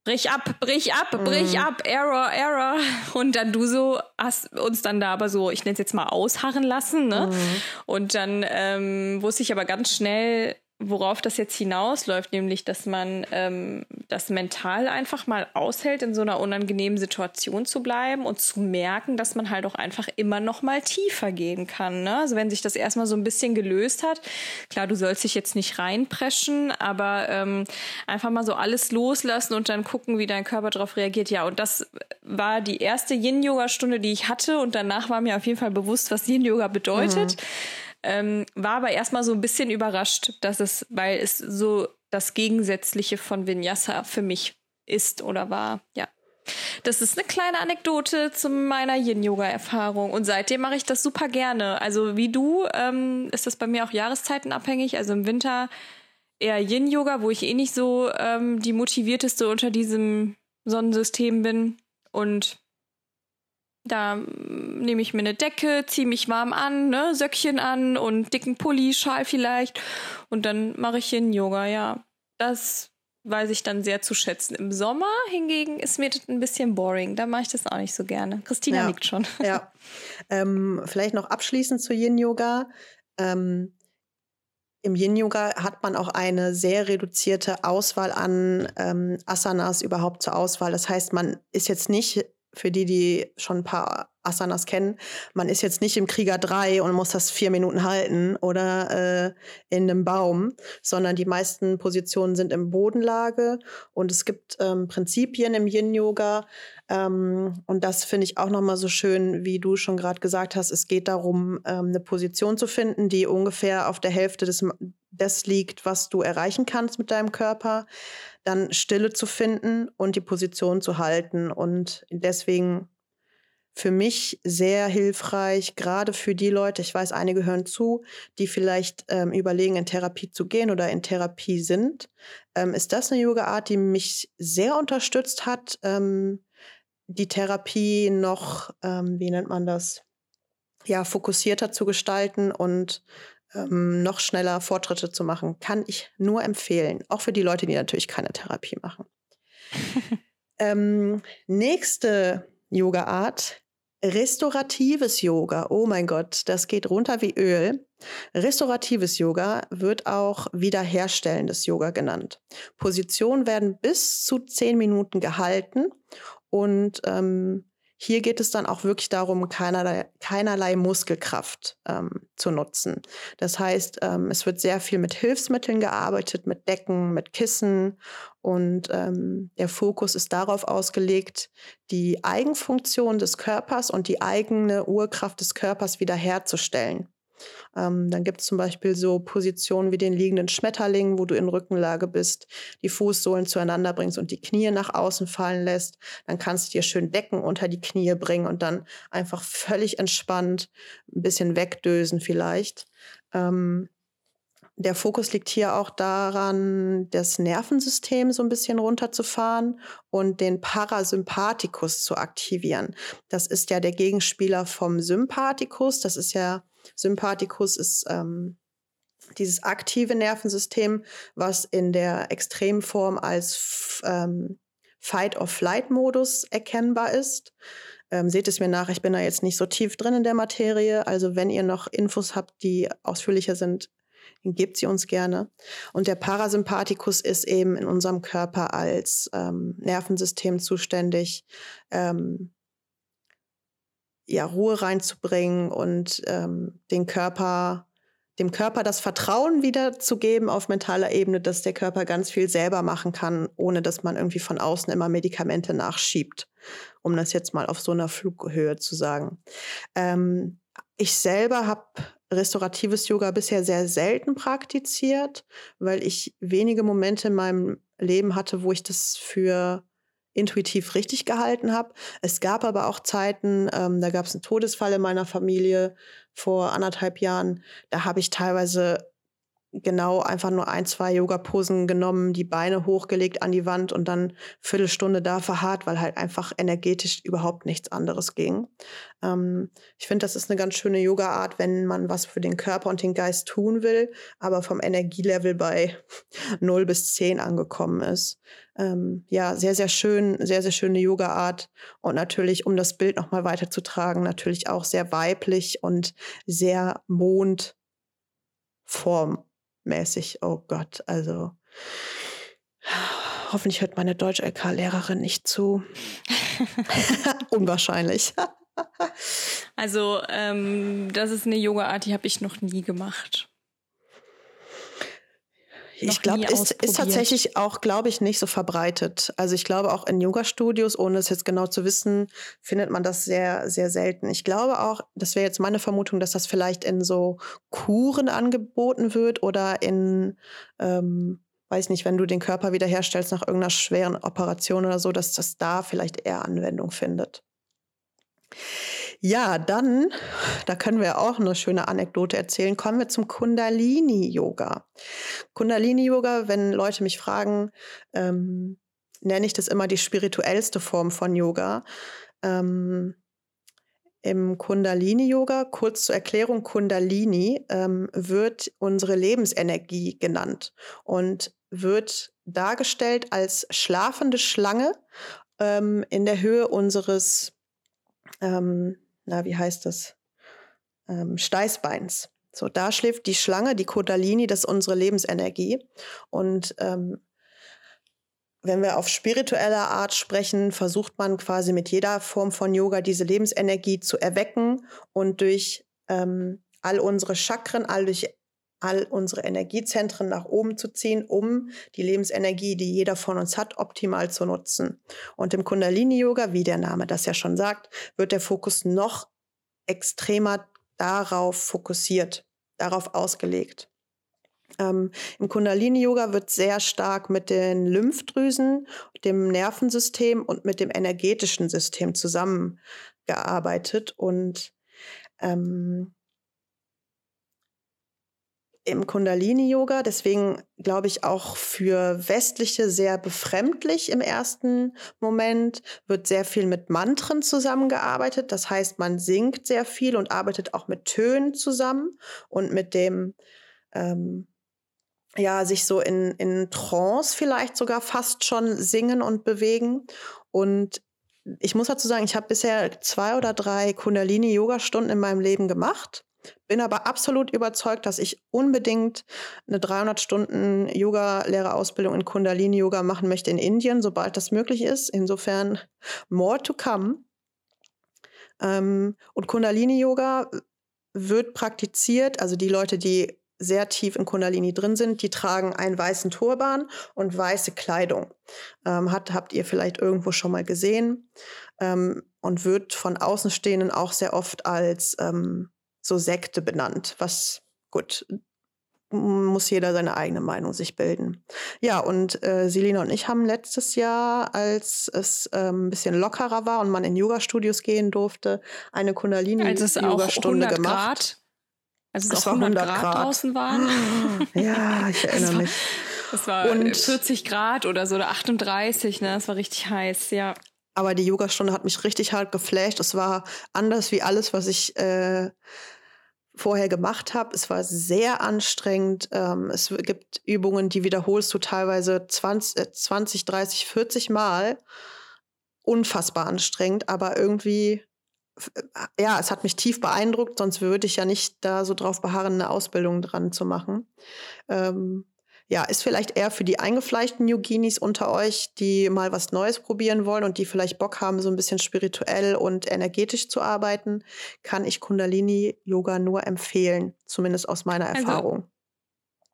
brich ab, brich ab, brich mhm. ab, Error, Error. Und dann du so hast uns dann da aber so, ich nenne es jetzt mal ausharren lassen, ne? Mhm. Und dann ähm, wusste ich aber ganz schnell, worauf das jetzt hinausläuft, nämlich, dass man ähm, das mental einfach mal aushält, in so einer unangenehmen Situation zu bleiben und zu merken, dass man halt auch einfach immer noch mal tiefer gehen kann. Ne? Also wenn sich das erstmal so ein bisschen gelöst hat, klar, du sollst dich jetzt nicht reinpreschen, aber ähm, einfach mal so alles loslassen und dann gucken, wie dein Körper darauf reagiert. Ja, und das war die erste Yin-Yoga-Stunde, die ich hatte und danach war mir auf jeden Fall bewusst, was Yin-Yoga bedeutet. Mhm. Ähm, war aber erstmal so ein bisschen überrascht, dass es, weil es so das Gegensätzliche von Vinyasa für mich ist oder war. Ja. Das ist eine kleine Anekdote zu meiner Yin-Yoga-Erfahrung. Und seitdem mache ich das super gerne. Also wie du ähm, ist das bei mir auch jahreszeitenabhängig. Also im Winter eher Yin-Yoga, wo ich eh nicht so ähm, die motivierteste unter diesem Sonnensystem bin. Und da nehme ich mir eine Decke, ziehe mich warm an, ne, Söckchen an und dicken Pulli, Schal vielleicht. Und dann mache ich hin Yoga, ja. Das weiß ich dann sehr zu schätzen. Im Sommer hingegen ist mir das ein bisschen boring. Da mache ich das auch nicht so gerne. Christina ja. nickt schon. Ja. Ähm, vielleicht noch abschließend zu Yin-Yoga. Ähm, Im Yin-Yoga hat man auch eine sehr reduzierte Auswahl an ähm, Asanas überhaupt zur Auswahl. Das heißt, man ist jetzt nicht für die, die schon ein paar Asanas kennen, man ist jetzt nicht im Krieger 3 und muss das vier Minuten halten oder äh, in einem Baum, sondern die meisten Positionen sind im Bodenlage. Und es gibt ähm, Prinzipien im Yin-Yoga ähm, und das finde ich auch nochmal so schön, wie du schon gerade gesagt hast, es geht darum, ähm, eine Position zu finden, die ungefähr auf der Hälfte des, des liegt, was du erreichen kannst mit deinem Körper dann Stille zu finden und die Position zu halten. Und deswegen für mich sehr hilfreich, gerade für die Leute, ich weiß, einige hören zu, die vielleicht ähm, überlegen, in Therapie zu gehen oder in Therapie sind. Ähm, ist das eine Yoga-Art, die mich sehr unterstützt hat, ähm, die Therapie noch, ähm, wie nennt man das, ja, fokussierter zu gestalten und ähm, noch schneller Fortschritte zu machen, kann ich nur empfehlen. Auch für die Leute, die natürlich keine Therapie machen. ähm, nächste Yoga-Art, restauratives Yoga. Oh mein Gott, das geht runter wie Öl. Restauratives Yoga wird auch wiederherstellendes Yoga genannt. Positionen werden bis zu zehn Minuten gehalten und ähm, hier geht es dann auch wirklich darum, keinerlei, keinerlei Muskelkraft ähm, zu nutzen. Das heißt, ähm, es wird sehr viel mit Hilfsmitteln gearbeitet, mit Decken, mit Kissen und ähm, der Fokus ist darauf ausgelegt, die Eigenfunktion des Körpers und die eigene Urkraft des Körpers wiederherzustellen. Ähm, dann gibt es zum Beispiel so Positionen wie den liegenden Schmetterling, wo du in Rückenlage bist, die Fußsohlen zueinander bringst und die Knie nach außen fallen lässt. Dann kannst du dir schön Decken unter die Knie bringen und dann einfach völlig entspannt ein bisschen wegdösen vielleicht. Ähm, der Fokus liegt hier auch daran, das Nervensystem so ein bisschen runterzufahren und den Parasympathikus zu aktivieren. Das ist ja der Gegenspieler vom Sympathikus. Das ist ja Sympathikus ist ähm, dieses aktive Nervensystem, was in der Extremform als ähm, Fight-or-Flight-Modus erkennbar ist. Ähm, seht es mir nach, ich bin da jetzt nicht so tief drin in der Materie. Also wenn ihr noch Infos habt, die ausführlicher sind, gebt sie uns gerne. Und der Parasympathikus ist eben in unserem Körper als ähm, Nervensystem zuständig, ähm, ja, Ruhe reinzubringen und ähm, den Körper dem Körper das Vertrauen wiederzugeben auf mentaler Ebene, dass der Körper ganz viel selber machen kann, ohne dass man irgendwie von außen immer Medikamente nachschiebt, um das jetzt mal auf so einer Flughöhe zu sagen. Ähm, ich selber habe restauratives Yoga bisher sehr selten praktiziert, weil ich wenige Momente in meinem Leben hatte, wo ich das für intuitiv richtig gehalten habe. Es gab aber auch Zeiten, ähm, da gab es einen Todesfall in meiner Familie vor anderthalb Jahren. Da habe ich teilweise genau einfach nur ein, zwei Yoga-Posen genommen, die Beine hochgelegt an die Wand und dann Viertelstunde da verharrt, weil halt einfach energetisch überhaupt nichts anderes ging. Ähm, ich finde, das ist eine ganz schöne Yoga-Art, wenn man was für den Körper und den Geist tun will, aber vom Energielevel bei 0 bis 10 angekommen ist. Ähm, ja, sehr, sehr schön, sehr, sehr schöne Yoga-Art und natürlich, um das Bild nochmal weiterzutragen, natürlich auch sehr weiblich und sehr Mondform mäßig. Oh Gott, also hoffentlich hört meine Deutsch-LK-Lehrerin nicht zu. Unwahrscheinlich. also ähm, das ist eine Yoga-Art, die habe ich noch nie gemacht ich glaube, ist, ist tatsächlich auch, glaube ich, nicht so verbreitet. Also ich glaube auch in Yoga-Studios, ohne es jetzt genau zu wissen, findet man das sehr, sehr selten. Ich glaube auch, das wäre jetzt meine Vermutung, dass das vielleicht in so Kuren angeboten wird oder in, ähm, weiß nicht, wenn du den Körper wiederherstellst nach irgendeiner schweren Operation oder so, dass das da vielleicht eher Anwendung findet. Ja, dann, da können wir auch eine schöne Anekdote erzählen, kommen wir zum Kundalini-Yoga. Kundalini-Yoga, wenn Leute mich fragen, ähm, nenne ich das immer die spirituellste Form von Yoga. Ähm, Im Kundalini-Yoga, kurz zur Erklärung, Kundalini ähm, wird unsere Lebensenergie genannt und wird dargestellt als schlafende Schlange ähm, in der Höhe unseres ähm, na, wie heißt das? Ähm, Steißbeins. So, da schläft die Schlange, die Kundalini, das ist unsere Lebensenergie. Und ähm, wenn wir auf spiritueller Art sprechen, versucht man quasi mit jeder Form von Yoga diese Lebensenergie zu erwecken und durch ähm, all unsere Chakren, all durch all unsere Energiezentren nach oben zu ziehen, um die Lebensenergie, die jeder von uns hat, optimal zu nutzen. Und im Kundalini-Yoga, wie der Name das ja schon sagt, wird der Fokus noch extremer darauf fokussiert, darauf ausgelegt. Ähm, Im Kundalini-Yoga wird sehr stark mit den Lymphdrüsen, dem Nervensystem und mit dem energetischen System zusammengearbeitet. Und ähm, im Kundalini-Yoga, deswegen glaube ich auch für Westliche sehr befremdlich im ersten Moment, wird sehr viel mit Mantren zusammengearbeitet. Das heißt, man singt sehr viel und arbeitet auch mit Tönen zusammen und mit dem, ähm, ja, sich so in, in Trance vielleicht sogar fast schon singen und bewegen. Und ich muss dazu sagen, ich habe bisher zwei oder drei Kundalini-Yoga-Stunden in meinem Leben gemacht. Bin aber absolut überzeugt, dass ich unbedingt eine 300 Stunden Yoga-Lehrerausbildung in Kundalini-Yoga machen möchte in Indien, sobald das möglich ist. Insofern more to come. Ähm, und Kundalini-Yoga wird praktiziert, also die Leute, die sehr tief in Kundalini drin sind, die tragen einen weißen Turban und weiße Kleidung. Ähm, hat, habt ihr vielleicht irgendwo schon mal gesehen ähm, und wird von Außenstehenden auch sehr oft als ähm, so Sekte benannt, was gut muss jeder seine eigene Meinung sich bilden. Ja, und äh, Selina und ich haben letztes Jahr, als es ähm, ein bisschen lockerer war und man in Yoga-Studios gehen durfte, eine Kundalini-Yoga-Stunde gemacht. Grad, als es, es auch 100, 100 Grad, Grad, draußen waren. ja, ich erinnere mich. Es war und 40 Grad oder so, oder 38, ne? Es war richtig heiß, ja. Aber die Yogastunde hat mich richtig hart geflasht. Es war anders wie alles, was ich äh, vorher gemacht habe. Es war sehr anstrengend. Ähm, es gibt Übungen, die wiederholst du teilweise 20, 20, 30, 40 Mal. Unfassbar anstrengend, aber irgendwie, äh, ja, es hat mich tief beeindruckt, sonst würde ich ja nicht da so drauf beharren, eine Ausbildung dran zu machen. Ähm, ja, ist vielleicht eher für die eingefleischten Yoginis unter euch, die mal was Neues probieren wollen und die vielleicht Bock haben, so ein bisschen spirituell und energetisch zu arbeiten, kann ich Kundalini-Yoga nur empfehlen, zumindest aus meiner also, Erfahrung.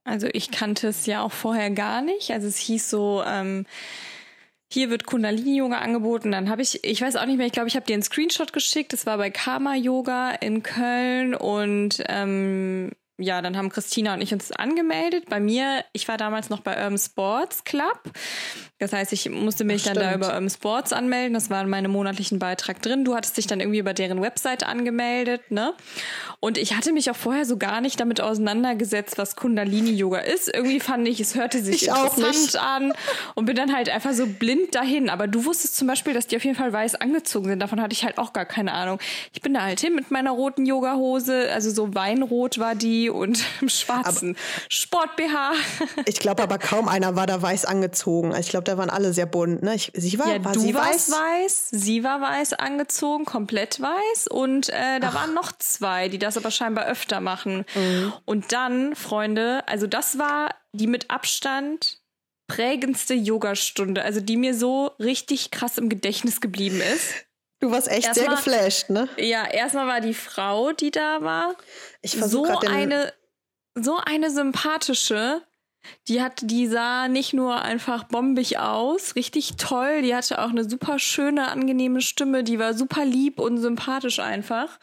Also ich kannte es ja auch vorher gar nicht. Also es hieß so, ähm, hier wird Kundalini-Yoga angeboten. Dann habe ich, ich weiß auch nicht mehr, ich glaube, ich habe dir einen Screenshot geschickt. Das war bei Karma Yoga in Köln und ähm, ja, dann haben Christina und ich uns angemeldet. Bei mir, ich war damals noch bei Urban Sports Club. Das heißt, ich musste mich Ach, dann da über Urban Sports anmelden. Das war in meinem monatlichen Beitrag drin. Du hattest dich dann irgendwie über deren Website angemeldet, ne? Und ich hatte mich auch vorher so gar nicht damit auseinandergesetzt, was Kundalini-Yoga ist. Irgendwie fand ich, es hörte sich ich interessant an und bin dann halt einfach so blind dahin. Aber du wusstest zum Beispiel, dass die auf jeden Fall weiß angezogen sind. Davon hatte ich halt auch gar keine Ahnung. Ich bin da halt hin mit meiner roten Yoga-Hose. Also so Weinrot war die und im schwarzen Sport-BH. ich glaube aber kaum einer war da weiß angezogen. Ich glaube, da waren alle sehr bunt. Ne? Ich, sie war, ja, war du sie warst weiß? weiß, sie war weiß angezogen, komplett weiß und äh, da Ach. waren noch zwei, die das aber scheinbar öfter machen. Mhm. Und dann, Freunde, also das war die mit Abstand prägendste Yogastunde, also die mir so richtig krass im Gedächtnis geblieben ist. Du warst echt erstmal, sehr geflasht, ne? Ja, erstmal war die Frau, die da war, ich so eine so eine sympathische. Die hat, die sah nicht nur einfach bombig aus, richtig toll. Die hatte auch eine super schöne, angenehme Stimme. Die war super lieb und sympathisch einfach.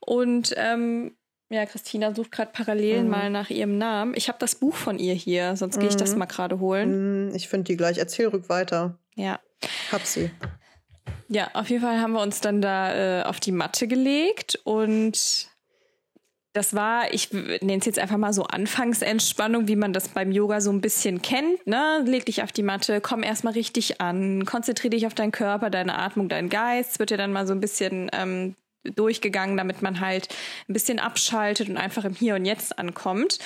Und ähm, ja, Christina sucht gerade parallel mhm. mal nach ihrem Namen. Ich habe das Buch von ihr hier, sonst gehe ich das mhm. mal gerade holen. Mhm, ich finde die gleich. Erzähl rück weiter. Ja. Hab sie. Ja, auf jeden Fall haben wir uns dann da äh, auf die Matte gelegt und das war, ich nenne es jetzt einfach mal so Anfangsentspannung, wie man das beim Yoga so ein bisschen kennt. Ne? Leg dich auf die Matte, komm erstmal richtig an, konzentriere dich auf deinen Körper, deine Atmung, deinen Geist. Es wird dir dann mal so ein bisschen ähm, durchgegangen, damit man halt ein bisschen abschaltet und einfach im Hier und Jetzt ankommt.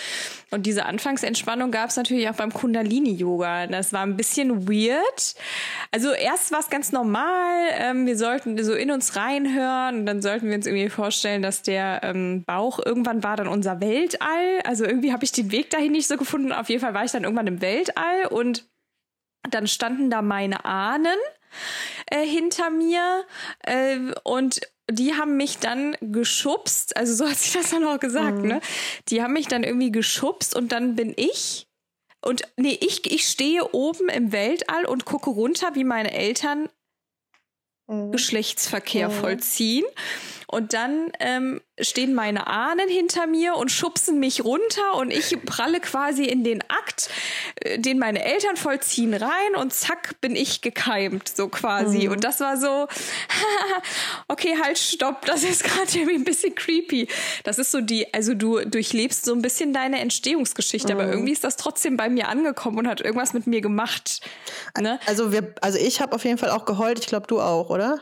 Und diese Anfangsentspannung gab es natürlich auch beim Kundalini-Yoga. Das war ein bisschen weird. Also erst war es ganz normal. Ähm, wir sollten so in uns reinhören und dann sollten wir uns irgendwie vorstellen, dass der ähm, Bauch irgendwann war dann unser Weltall. Also irgendwie habe ich den Weg dahin nicht so gefunden. Auf jeden Fall war ich dann irgendwann im Weltall und dann standen da meine Ahnen äh, hinter mir äh, und die haben mich dann geschubst, also so hat sie das dann auch gesagt, mhm. ne? Die haben mich dann irgendwie geschubst und dann bin ich und nee, ich, ich stehe oben im Weltall und gucke runter, wie meine Eltern mhm. Geschlechtsverkehr mhm. vollziehen. Und dann ähm, stehen meine Ahnen hinter mir und schubsen mich runter und ich pralle quasi in den Akt, äh, den meine Eltern vollziehen, rein und zack bin ich gekeimt, so quasi. Mhm. Und das war so, okay, halt, stopp, das ist gerade irgendwie ein bisschen creepy. Das ist so die, also du durchlebst so ein bisschen deine Entstehungsgeschichte, mhm. aber irgendwie ist das trotzdem bei mir angekommen und hat irgendwas mit mir gemacht. Ne? Also wir, also ich habe auf jeden Fall auch geheult, ich glaube du auch, oder?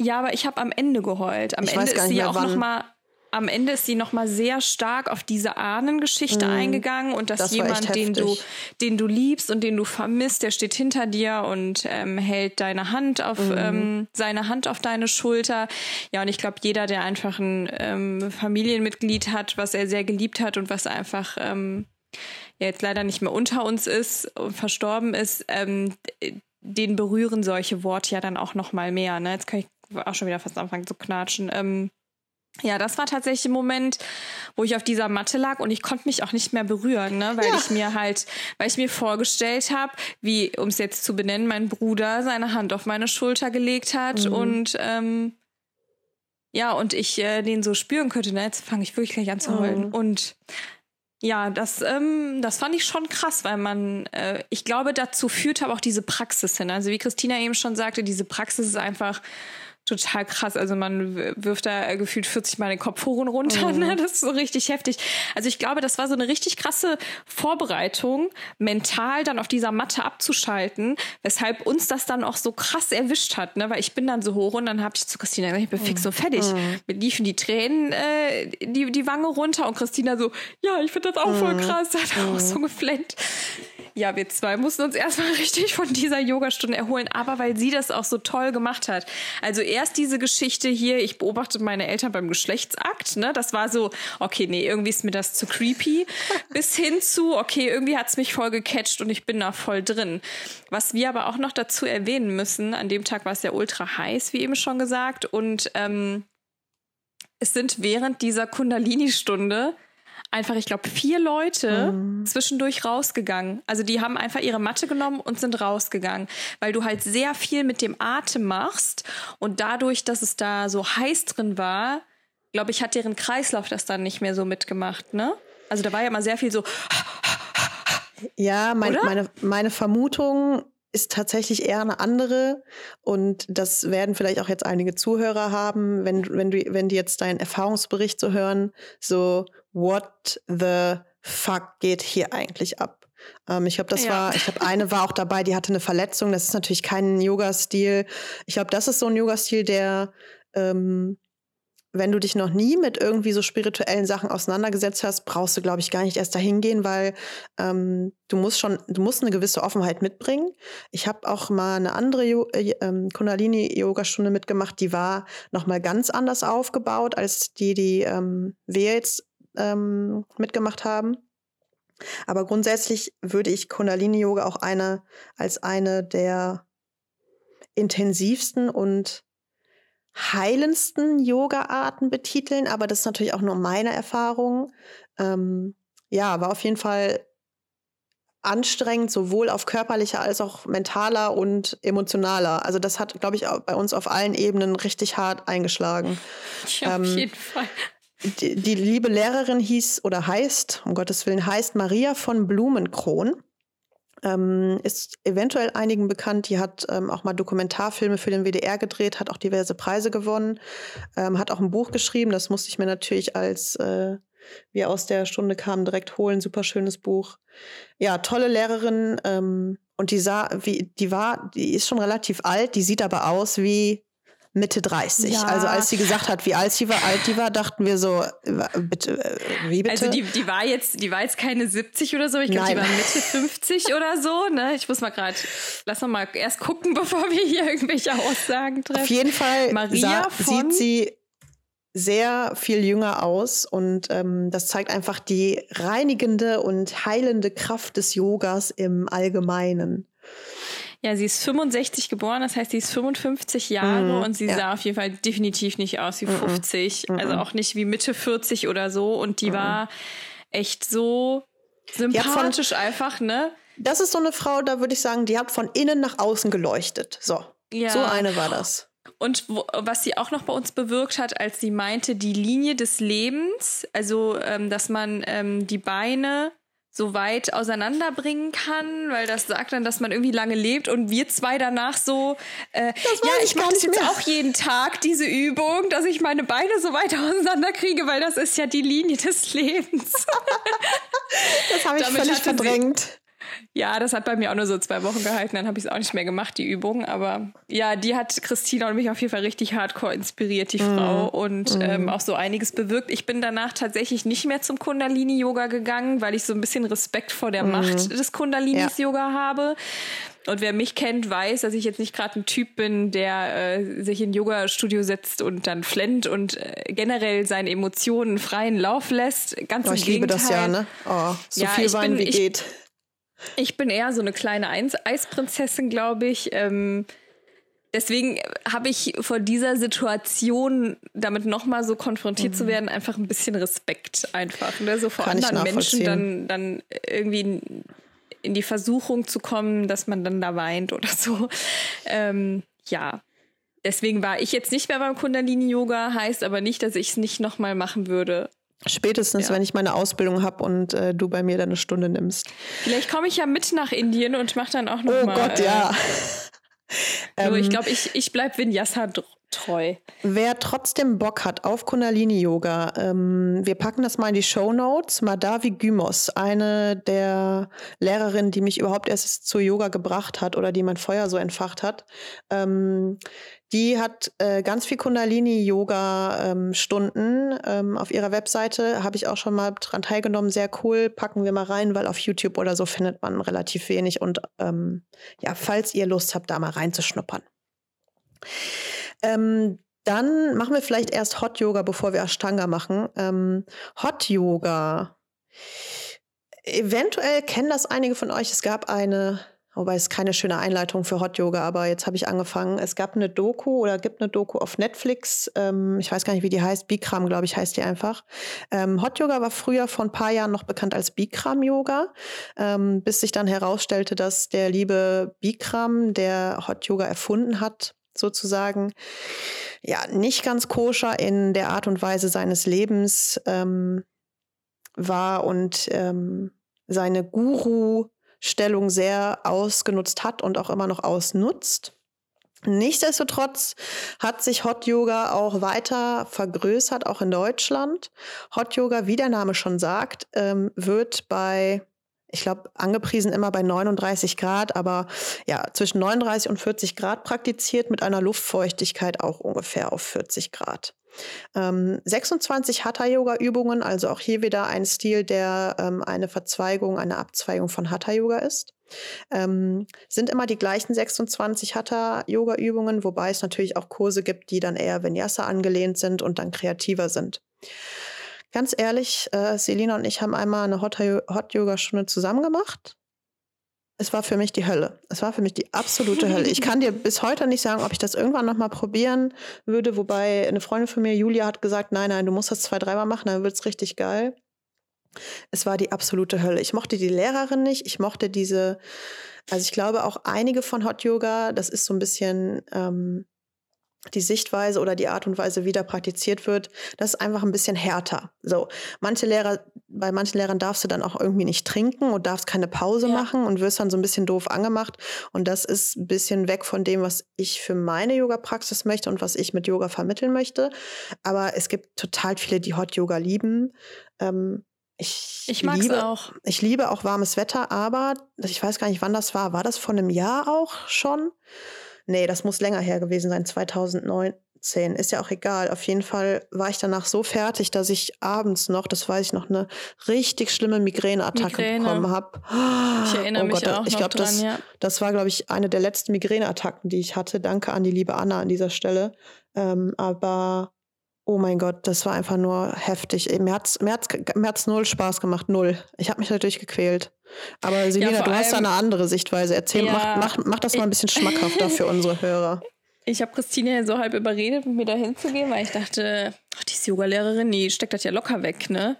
Ja, aber ich habe am Ende geheult. Am ich Ende ist sie auch noch mal am Ende ist sie noch mal sehr stark auf diese Ahnengeschichte mhm. eingegangen und dass das jemand, den du, den du liebst und den du vermisst, der steht hinter dir und ähm, hält deine Hand auf mhm. ähm, seine Hand auf deine Schulter. Ja, und ich glaube, jeder, der einfach ein ähm, Familienmitglied hat, was er sehr geliebt hat und was einfach ähm, ja, jetzt leider nicht mehr unter uns ist und verstorben ist, ähm, den berühren solche Worte ja dann auch noch mal mehr. Ne? Jetzt kann ich auch schon wieder fast anfangen zu knatschen. Ähm, ja, das war tatsächlich ein Moment, wo ich auf dieser Matte lag und ich konnte mich auch nicht mehr berühren, ne? weil ja. ich mir halt, weil ich mir vorgestellt habe, wie, um es jetzt zu benennen, mein Bruder seine Hand auf meine Schulter gelegt hat mhm. und ähm, ja, und ich äh, den so spüren könnte. Ne? Jetzt fange ich wirklich gleich an zu heulen. Mhm. Und ja, das, ähm, das fand ich schon krass, weil man, äh, ich glaube, dazu führt aber auch diese Praxis hin. Also wie Christina eben schon sagte, diese Praxis ist einfach total krass. Also man wirft da gefühlt 40 Mal den Kopf hoch und runter. Mhm. Ne? Das ist so richtig heftig. Also ich glaube, das war so eine richtig krasse Vorbereitung, mental dann auf dieser Matte abzuschalten, weshalb uns das dann auch so krass erwischt hat. Ne? Weil ich bin dann so hoch und dann habe ich zu Christina gesagt, ich bin fix und fertig. Mhm. Mir liefen die Tränen äh, die, die Wange runter und Christina so, ja, ich finde das auch voll mhm. krass. Hat auch so geflennt. Ja, wir zwei mussten uns erstmal richtig von dieser Yogastunde erholen, aber weil sie das auch so toll gemacht hat. Also erst diese Geschichte hier, ich beobachte meine Eltern beim Geschlechtsakt, ne? Das war so, okay, nee, irgendwie ist mir das zu creepy. Bis hin zu, okay, irgendwie hat's mich voll gecatcht und ich bin da voll drin. Was wir aber auch noch dazu erwähnen müssen, an dem Tag war es ja ultra heiß, wie eben schon gesagt, und ähm, es sind während dieser Kundalini-Stunde einfach, ich glaube, vier Leute mhm. zwischendurch rausgegangen. Also die haben einfach ihre Matte genommen und sind rausgegangen, weil du halt sehr viel mit dem Atem machst und dadurch, dass es da so heiß drin war, glaube ich, hat deren Kreislauf das dann nicht mehr so mitgemacht, ne? Also da war ja mal sehr viel so. Ja, mein, meine, meine Vermutung ist tatsächlich eher eine andere. Und das werden vielleicht auch jetzt einige Zuhörer haben, wenn, wenn, du, wenn die jetzt deinen Erfahrungsbericht so hören, so, what the fuck geht hier eigentlich ab? Ähm, ich glaube, das ja. war, ich glaube, eine war auch dabei, die hatte eine Verletzung. Das ist natürlich kein Yoga-Stil. Ich glaube, das ist so ein Yoga-Stil, der ähm, wenn du dich noch nie mit irgendwie so spirituellen Sachen auseinandergesetzt hast, brauchst du, glaube ich, gar nicht erst dahin gehen, weil ähm, du musst schon, du musst eine gewisse Offenheit mitbringen. Ich habe auch mal eine andere äh, ähm, Kundalini-Yoga-Stunde mitgemacht, die war noch mal ganz anders aufgebaut als die, die ähm, wir jetzt ähm, mitgemacht haben. Aber grundsätzlich würde ich Kundalini-Yoga auch eine als eine der intensivsten und heilendsten Yoga-Arten betiteln, aber das ist natürlich auch nur meine Erfahrung. Ähm, ja, war auf jeden Fall anstrengend, sowohl auf körperlicher als auch mentaler und emotionaler. Also das hat, glaube ich, bei uns auf allen Ebenen richtig hart eingeschlagen. Ja, auf ähm, jeden Fall. Die, die, liebe Lehrerin hieß oder heißt, um Gottes Willen, heißt Maria von Blumenkron. Ähm, ist eventuell einigen bekannt. Die hat ähm, auch mal Dokumentarfilme für den WDR gedreht, hat auch diverse Preise gewonnen, ähm, hat auch ein Buch geschrieben. Das musste ich mir natürlich als äh, wir aus der Stunde kamen direkt holen. Super schönes Buch. Ja, tolle Lehrerin. Ähm, und die sah, wie, die war, die ist schon relativ alt, die sieht aber aus wie Mitte 30. Ja. Also als sie gesagt hat, wie alt sie war, alt die war, dachten wir so, bitte, äh, wie bitte? Also die, die war jetzt, die war jetzt keine 70 oder so. Ich glaube, die war Mitte 50 oder so. Ne? Ich muss mal gerade, lass noch mal erst gucken, bevor wir hier irgendwelche Aussagen treffen. Auf jeden Fall Maria sieht sie sehr viel jünger aus und ähm, das zeigt einfach die reinigende und heilende Kraft des Yogas im Allgemeinen. Ja, sie ist 65 geboren, das heißt, sie ist 55 Jahre mhm, und sie ja. sah auf jeden Fall definitiv nicht aus wie 50, mhm. also auch nicht wie Mitte 40 oder so. Und die mhm. war echt so sympathisch von, einfach, ne? Das ist so eine Frau, da würde ich sagen, die hat von innen nach außen geleuchtet. So, ja. so eine war das. Und wo, was sie auch noch bei uns bewirkt hat, als sie meinte, die Linie des Lebens, also ähm, dass man ähm, die Beine so weit auseinanderbringen kann, weil das sagt dann, dass man irgendwie lange lebt und wir zwei danach so, äh, ja, ich mache das jetzt mehr. auch jeden Tag, diese Übung, dass ich meine Beine so weit auseinanderkriege, weil das ist ja die Linie des Lebens. das habe ich Damit völlig verdrängt. Ja, das hat bei mir auch nur so zwei Wochen gehalten, dann habe ich es auch nicht mehr gemacht, die Übung. Aber ja, die hat Christina und mich auf jeden Fall richtig hardcore inspiriert, die mm. Frau, und mm. ähm, auch so einiges bewirkt. Ich bin danach tatsächlich nicht mehr zum Kundalini-Yoga gegangen, weil ich so ein bisschen Respekt vor der mm. Macht des Kundalinis-Yoga ja. habe. Und wer mich kennt, weiß, dass ich jetzt nicht gerade ein Typ bin, der äh, sich in Yoga-Studio setzt und dann flennt und äh, generell seine Emotionen freien Lauf lässt. Ganz oh, im ich Gegenteil. liebe das ja, ne? Oh, so ja, viel Wein bin, wie ich, geht. Ich bin eher so eine kleine Eisprinzessin, glaube ich. Ähm, deswegen habe ich vor dieser Situation, damit nochmal so konfrontiert mhm. zu werden, einfach ein bisschen Respekt einfach. Ne? So vor Kann anderen Menschen dann, dann irgendwie in, die Versuchung zu kommen, dass man dann da weint oder so. Ähm, ja. Deswegen war ich jetzt nicht mehr beim Kundalini-Yoga, heißt aber nicht, dass ich es nicht nochmal machen würde. Spätestens, ja. wenn ich meine Ausbildung habe und äh, du bei mir dann eine Stunde nimmst. Vielleicht komme ich ja mit nach Indien und mache dann auch noch oh mal. Gott, ja. Äh, ähm, ich glaube, ich, ich bleibe Vinyasa treu. Wer trotzdem Bock hat auf Kundalini-Yoga, ähm, wir packen das mal in die Show Notes. Madavi Gymos, eine der Lehrerinnen, die mich überhaupt erst zu Yoga gebracht hat oder die mein Feuer so entfacht hat, ähm, die hat äh, ganz viel Kundalini-Yoga-Stunden ähm, ähm, auf ihrer Webseite. Habe ich auch schon mal dran teilgenommen. Sehr cool. Packen wir mal rein, weil auf YouTube oder so findet man relativ wenig. Und ähm, ja, falls ihr Lust habt, da mal reinzuschnuppern. Ähm, dann machen wir vielleicht erst Hot Yoga, bevor wir Ashtanga machen. Ähm, Hot Yoga. Eventuell kennen das einige von euch. Es gab eine, wobei es keine schöne Einleitung für Hot Yoga, aber jetzt habe ich angefangen. Es gab eine Doku oder gibt eine Doku auf Netflix. Ähm, ich weiß gar nicht, wie die heißt. Bikram, glaube ich, heißt die einfach. Ähm, Hot Yoga war früher vor ein paar Jahren noch bekannt als Bikram Yoga, ähm, bis sich dann herausstellte, dass der liebe Bikram, der Hot Yoga erfunden hat, sozusagen ja nicht ganz koscher in der Art und Weise seines Lebens ähm, war und ähm, seine Guru-Stellung sehr ausgenutzt hat und auch immer noch ausnutzt. Nichtsdestotrotz hat sich Hot Yoga auch weiter vergrößert, auch in Deutschland. Hot Yoga, wie der Name schon sagt, ähm, wird bei ich glaube, angepriesen immer bei 39 Grad, aber ja, zwischen 39 und 40 Grad praktiziert mit einer Luftfeuchtigkeit auch ungefähr auf 40 Grad. Ähm, 26 Hatha-Yoga-Übungen, also auch hier wieder ein Stil, der ähm, eine Verzweigung, eine Abzweigung von Hatha-Yoga ist. Ähm, sind immer die gleichen 26 Hatha-Yoga-Übungen, wobei es natürlich auch Kurse gibt, die dann eher Vinyasa angelehnt sind und dann kreativer sind. Ganz ehrlich, äh, Selina und ich haben einmal eine Hot-Yoga-Stunde zusammen gemacht. Es war für mich die Hölle. Es war für mich die absolute Hölle. Ich kann dir bis heute nicht sagen, ob ich das irgendwann nochmal probieren würde. Wobei eine Freundin von mir, Julia, hat gesagt, nein, nein, du musst das zwei, dreimal machen, dann wird es richtig geil. Es war die absolute Hölle. Ich mochte die Lehrerin nicht. Ich mochte diese, also ich glaube auch einige von Hot Yoga, das ist so ein bisschen ähm, die Sichtweise oder die Art und Weise, wie da praktiziert wird, das ist einfach ein bisschen härter. So, manche Lehrer, bei manchen Lehrern darfst du dann auch irgendwie nicht trinken und darfst keine Pause ja. machen und wirst dann so ein bisschen doof angemacht. Und das ist ein bisschen weg von dem, was ich für meine Yoga-Praxis möchte und was ich mit Yoga vermitteln möchte. Aber es gibt total viele, die Hot Yoga lieben. Ähm, ich, ich es auch. Ich liebe auch warmes Wetter, aber ich weiß gar nicht, wann das war. War das vor einem Jahr auch schon? Nee, das muss länger her gewesen sein, 2019. Ist ja auch egal. Auf jeden Fall war ich danach so fertig, dass ich abends noch, das weiß ich noch, eine richtig schlimme Migräneattacke Migräne. bekommen habe. Ich erinnere oh mich Gott, auch ich glaube, das, ja. das war, glaube ich, eine der letzten Migräneattacken, die ich hatte. Danke an die liebe Anna an dieser Stelle. Ähm, aber Oh mein Gott, das war einfach nur heftig. Mir hat's, mir hat's, mir hat's null Spaß gemacht, null. Ich habe mich natürlich gequält. Aber Selina, ja, du hast da eine andere Sichtweise. Erzähl, ja, mach, mach, mach das mal ein bisschen schmackhafter für unsere Hörer. Ich habe Christine so halb überredet, mit mir da hinzugehen, weil ich dachte, ach, die ist Yoga-Lehrerin, die steckt das ja locker weg, ne?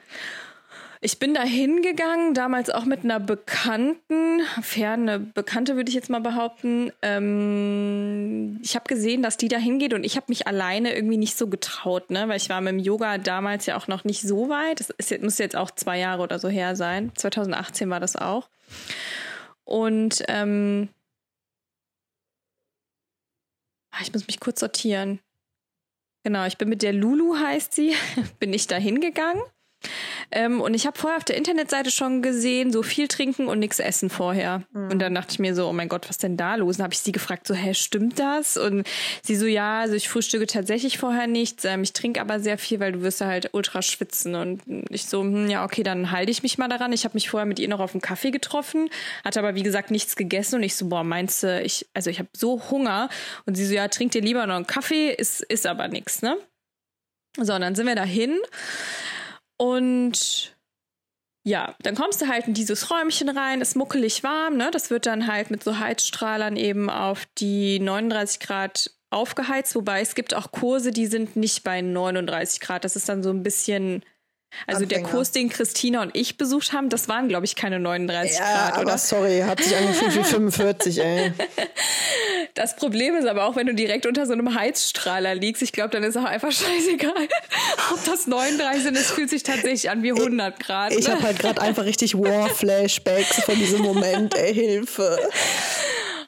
Ich bin da hingegangen, damals auch mit einer Bekannten, ferne Bekannte würde ich jetzt mal behaupten. Ähm, ich habe gesehen, dass die da hingeht und ich habe mich alleine irgendwie nicht so getraut, ne? weil ich war mit dem Yoga damals ja auch noch nicht so weit. Das ist, muss jetzt auch zwei Jahre oder so her sein. 2018 war das auch. Und ähm, ah, ich muss mich kurz sortieren. Genau, ich bin mit der Lulu, heißt sie, bin ich da hingegangen ähm, und ich habe vorher auf der Internetseite schon gesehen, so viel trinken und nichts essen vorher. Mhm. Und dann dachte ich mir so, oh mein Gott, was denn da los? Und habe ich sie gefragt, so, hä, stimmt das? Und sie so, ja, also ich frühstücke tatsächlich vorher nichts. Ähm, ich trinke aber sehr viel, weil du wirst ja halt ultra schwitzen. Und ich so, hm, ja, okay, dann halte ich mich mal daran. Ich habe mich vorher mit ihr noch auf einen Kaffee getroffen, hatte aber wie gesagt nichts gegessen. Und ich so, boah, meinst du, ich, also ich habe so Hunger. Und sie so, ja, trink dir lieber noch einen Kaffee, ist, ist aber nichts, ne? So, und dann sind wir dahin. Und ja, dann kommst du halt in dieses Räumchen rein, ist muckelig warm, ne? Das wird dann halt mit so Heizstrahlern eben auf die 39 Grad aufgeheizt, wobei es gibt auch Kurse, die sind nicht bei 39 Grad. Das ist dann so ein bisschen also Anfänger. der Kurs, den Christina und ich besucht haben, das waren, glaube ich, keine 39 ja, Grad, aber sorry, hat sich angefühlt wie 45, ey. Das Problem ist aber auch, wenn du direkt unter so einem Heizstrahler liegst, ich glaube, dann ist auch einfach scheißegal, ob das 39 sind. Es fühlt sich tatsächlich an wie 100 Grad. Ich, ich habe halt gerade einfach richtig War-Flashbacks von diesem Moment, ey, Hilfe.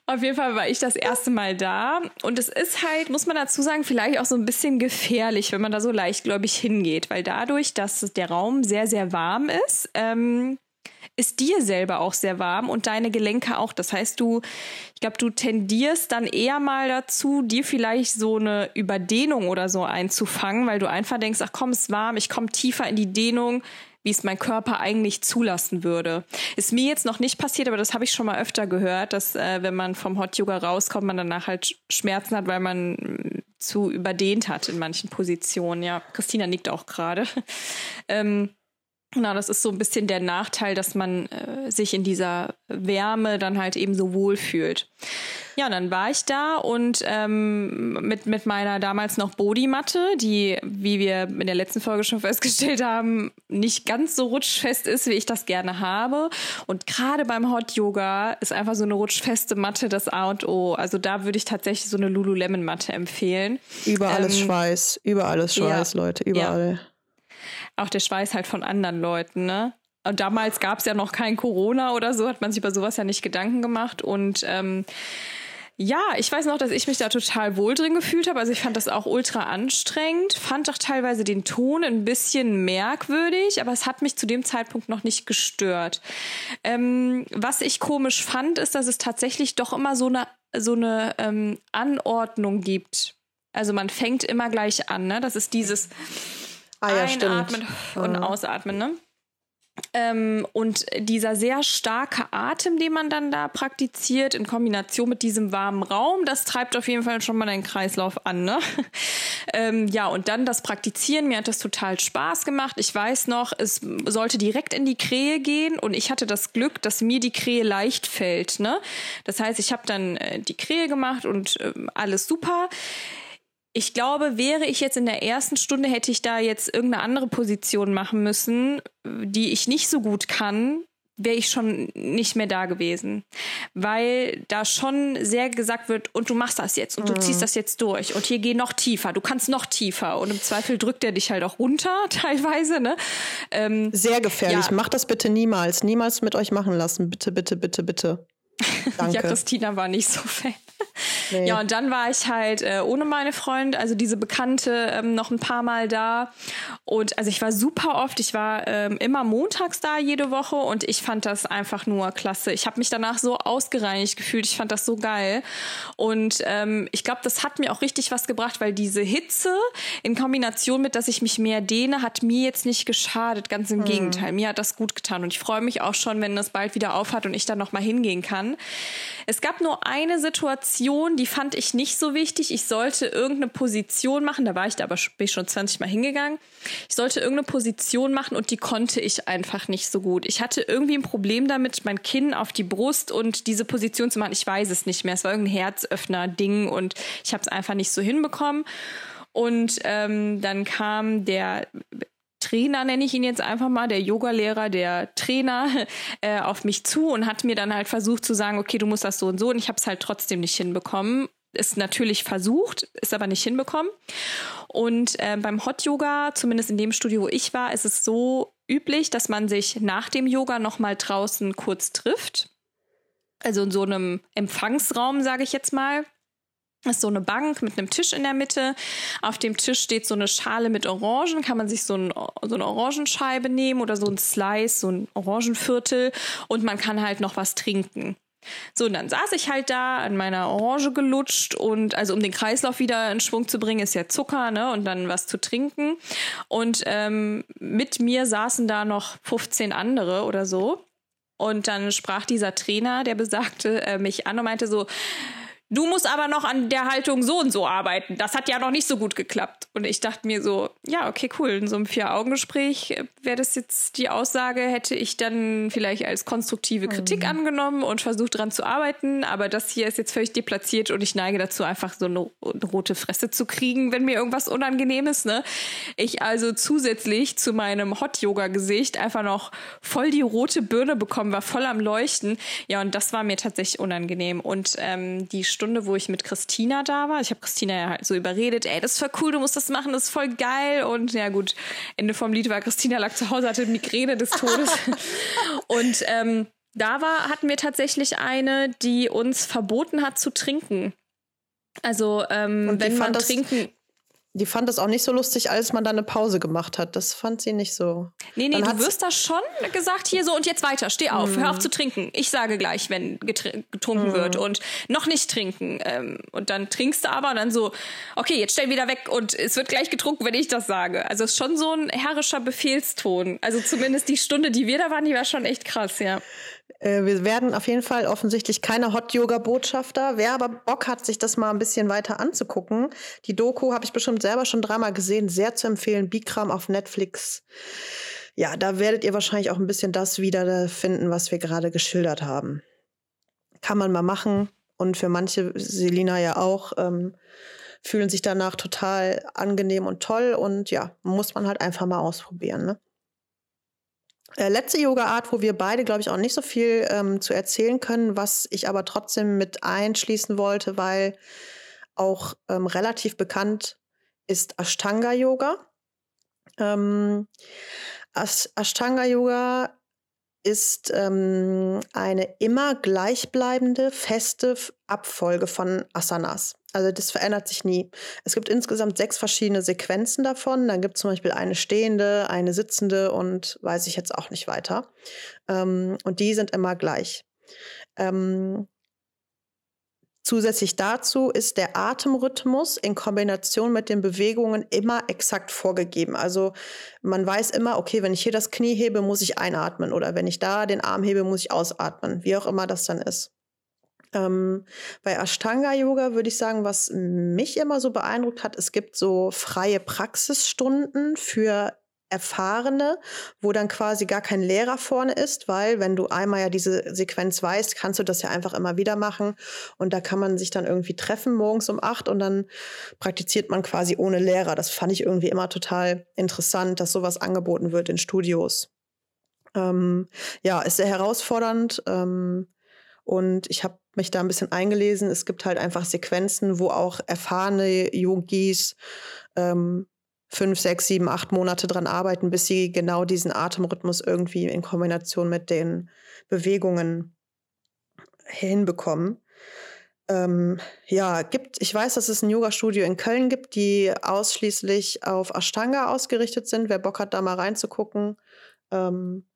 Auf jeden Fall war ich das erste Mal da. Und es ist halt, muss man dazu sagen, vielleicht auch so ein bisschen gefährlich, wenn man da so leichtgläubig hingeht. Weil dadurch, dass der Raum sehr, sehr warm ist, ähm, ist dir selber auch sehr warm und deine Gelenke auch. Das heißt, du, ich glaube, du tendierst dann eher mal dazu, dir vielleicht so eine Überdehnung oder so einzufangen, weil du einfach denkst, ach komm, es ist warm, ich komme tiefer in die Dehnung, wie es mein Körper eigentlich zulassen würde. Ist mir jetzt noch nicht passiert, aber das habe ich schon mal öfter gehört, dass äh, wenn man vom Hot Yoga rauskommt, man danach halt Schmerzen hat, weil man mm, zu überdehnt hat in manchen Positionen. Ja, Christina nickt auch gerade. ähm, na, das ist so ein bisschen der Nachteil, dass man äh, sich in dieser Wärme dann halt eben so wohl fühlt. Ja, und dann war ich da und ähm, mit, mit meiner damals noch Bodymatte, die, wie wir in der letzten Folge schon festgestellt haben, nicht ganz so rutschfest ist, wie ich das gerne habe. Und gerade beim Hot Yoga ist einfach so eine rutschfeste Matte das A und O. Also da würde ich tatsächlich so eine Lululemon-Matte empfehlen. Über alles ähm, Schweiß, über alles Schweiß, ja, Leute, überall. Ja auch der Schweiß halt von anderen Leuten, ne? Und damals gab es ja noch kein Corona oder so, hat man sich über sowas ja nicht Gedanken gemacht. Und ähm, ja, ich weiß noch, dass ich mich da total wohl drin gefühlt habe. Also ich fand das auch ultra anstrengend, fand auch teilweise den Ton ein bisschen merkwürdig, aber es hat mich zu dem Zeitpunkt noch nicht gestört. Ähm, was ich komisch fand, ist, dass es tatsächlich doch immer so eine, so eine ähm, Anordnung gibt. Also man fängt immer gleich an, ne? Das ist dieses Ah, ja, Einatmen stimmt. und ja. ausatmen, ne? Ähm, und dieser sehr starke Atem, den man dann da praktiziert, in Kombination mit diesem warmen Raum, das treibt auf jeden Fall schon mal deinen Kreislauf an. Ne? ähm, ja, und dann das Praktizieren, mir hat das total Spaß gemacht. Ich weiß noch, es sollte direkt in die Krähe gehen und ich hatte das Glück, dass mir die Krähe leicht fällt. Ne? Das heißt, ich habe dann äh, die Krähe gemacht und äh, alles super ich glaube, wäre ich jetzt in der ersten Stunde, hätte ich da jetzt irgendeine andere Position machen müssen, die ich nicht so gut kann, wäre ich schon nicht mehr da gewesen. Weil da schon sehr gesagt wird, und du machst das jetzt und du mhm. ziehst das jetzt durch und hier geh noch tiefer, du kannst noch tiefer und im Zweifel drückt er dich halt auch runter teilweise. Ne? Ähm, sehr gefährlich. Ja. Macht das bitte niemals. Niemals mit euch machen lassen. Bitte, bitte, bitte, bitte. Danke. ja, Christina war nicht so fan. Nee. Ja, und dann war ich halt äh, ohne meine Freund, also diese Bekannte, ähm, noch ein paar Mal da. Und also ich war super oft, ich war ähm, immer montags da jede Woche und ich fand das einfach nur klasse. Ich habe mich danach so ausgereinigt gefühlt, ich fand das so geil. Und ähm, ich glaube, das hat mir auch richtig was gebracht, weil diese Hitze in Kombination mit, dass ich mich mehr dehne, hat mir jetzt nicht geschadet. Ganz im mhm. Gegenteil, mir hat das gut getan. Und ich freue mich auch schon, wenn das bald wieder aufhat und ich dann noch mal hingehen kann. Es gab nur eine Situation, die fand ich nicht so wichtig. Ich sollte irgendeine Position machen, da war ich da aber schon 20 Mal hingegangen. Ich sollte irgendeine Position machen und die konnte ich einfach nicht so gut. Ich hatte irgendwie ein Problem damit, mein Kinn auf die Brust und diese Position zu machen. Ich weiß es nicht mehr. Es war irgendein Herzöffner-Ding und ich habe es einfach nicht so hinbekommen. Und ähm, dann kam der Trainer, nenne ich ihn jetzt einfach mal, der Yogalehrer, der Trainer, äh, auf mich zu und hat mir dann halt versucht zu sagen, okay, du musst das so und so. Und ich habe es halt trotzdem nicht hinbekommen. Ist natürlich versucht, ist aber nicht hinbekommen. Und äh, beim Hot Yoga, zumindest in dem Studio, wo ich war, ist es so üblich, dass man sich nach dem Yoga noch mal draußen kurz trifft. Also in so einem Empfangsraum, sage ich jetzt mal ist so eine Bank mit einem Tisch in der Mitte. Auf dem Tisch steht so eine Schale mit Orangen. Kann man sich so, ein, so eine Orangenscheibe nehmen oder so ein Slice, so ein Orangenviertel. Und man kann halt noch was trinken. So, und dann saß ich halt da an meiner Orange gelutscht und also um den Kreislauf wieder in Schwung zu bringen, ist ja Zucker, ne? Und dann was zu trinken. Und ähm, mit mir saßen da noch 15 andere oder so. Und dann sprach dieser Trainer, der besagte, äh, mich an und meinte so, Du musst aber noch an der Haltung so und so arbeiten. Das hat ja noch nicht so gut geklappt. Und ich dachte mir so, ja, okay, cool. In so einem Vier-Augen-Gespräch äh, wäre das jetzt die Aussage, hätte ich dann vielleicht als konstruktive Kritik mhm. angenommen und versucht dran zu arbeiten. Aber das hier ist jetzt völlig deplatziert und ich neige dazu, einfach so eine, eine rote Fresse zu kriegen, wenn mir irgendwas unangenehm ist. Ne? Ich also zusätzlich zu meinem Hot-Yoga-Gesicht einfach noch voll die rote Birne bekommen, war voll am Leuchten. Ja, und das war mir tatsächlich unangenehm. Und ähm, die Stunde, wo ich mit Christina da war. Ich habe Christina ja halt so überredet, ey, das ist voll cool, du musst das machen, das ist voll geil. Und ja gut, Ende vom Lied war Christina lag zu Hause, hatte Migräne des Todes. und ähm, da war, hatten wir tatsächlich eine, die uns verboten hat zu trinken. Also ähm, wenn man trinken die fand es auch nicht so lustig, als man da eine Pause gemacht hat. Das fand sie nicht so. Nee, nee, du wirst da schon gesagt, hier so und jetzt weiter, steh auf, mm. hör auf mhm. zu trinken. Ich sage gleich, wenn getrunken mm. wird und noch nicht trinken. Ähm, und dann trinkst du aber und dann so, okay, jetzt stell wieder weg und es wird gleich getrunken, wenn ich das sage. Also es ist schon so ein herrischer Befehlston. Also zumindest die Stunde, die wir da waren, die war schon echt krass, ja. Äh, wir werden auf jeden Fall offensichtlich keine Hot-Yoga-Botschafter. Wer aber Bock hat, sich das mal ein bisschen weiter anzugucken, die Doku habe ich bestimmt selber schon dreimal gesehen, sehr zu empfehlen. Bikram auf Netflix. Ja, da werdet ihr wahrscheinlich auch ein bisschen das wiederfinden, was wir gerade geschildert haben. Kann man mal machen. Und für manche, Selina ja auch, ähm, fühlen sich danach total angenehm und toll. Und ja, muss man halt einfach mal ausprobieren. Ne? Äh, letzte Yoga-Art, wo wir beide, glaube ich, auch nicht so viel ähm, zu erzählen können, was ich aber trotzdem mit einschließen wollte, weil auch ähm, relativ bekannt ist Ashtanga-Yoga. Ähm, Ashtanga-Yoga ist ähm, eine immer gleichbleibende, feste Abfolge von Asanas. Also das verändert sich nie. Es gibt insgesamt sechs verschiedene Sequenzen davon. Dann gibt es zum Beispiel eine stehende, eine sitzende und weiß ich jetzt auch nicht weiter. Ähm, und die sind immer gleich. Ähm, Zusätzlich dazu ist der Atemrhythmus in Kombination mit den Bewegungen immer exakt vorgegeben. Also man weiß immer, okay, wenn ich hier das Knie hebe, muss ich einatmen oder wenn ich da den Arm hebe, muss ich ausatmen, wie auch immer das dann ist. Ähm, bei Ashtanga Yoga würde ich sagen, was mich immer so beeindruckt hat, es gibt so freie Praxisstunden für Erfahrene, wo dann quasi gar kein Lehrer vorne ist, weil wenn du einmal ja diese Sequenz weißt, kannst du das ja einfach immer wieder machen und da kann man sich dann irgendwie treffen morgens um acht und dann praktiziert man quasi ohne Lehrer. Das fand ich irgendwie immer total interessant, dass sowas angeboten wird in Studios. Ähm, ja, ist sehr herausfordernd ähm, und ich habe mich da ein bisschen eingelesen. Es gibt halt einfach Sequenzen, wo auch erfahrene Yogis ähm, fünf, sechs, sieben, acht Monate dran arbeiten, bis sie genau diesen Atemrhythmus irgendwie in Kombination mit den Bewegungen hinbekommen. Ähm, ja, gibt, ich weiß, dass es ein Yoga-Studio in Köln gibt, die ausschließlich auf Ashtanga ausgerichtet sind. Wer Bock hat, da mal reinzugucken. Ähm,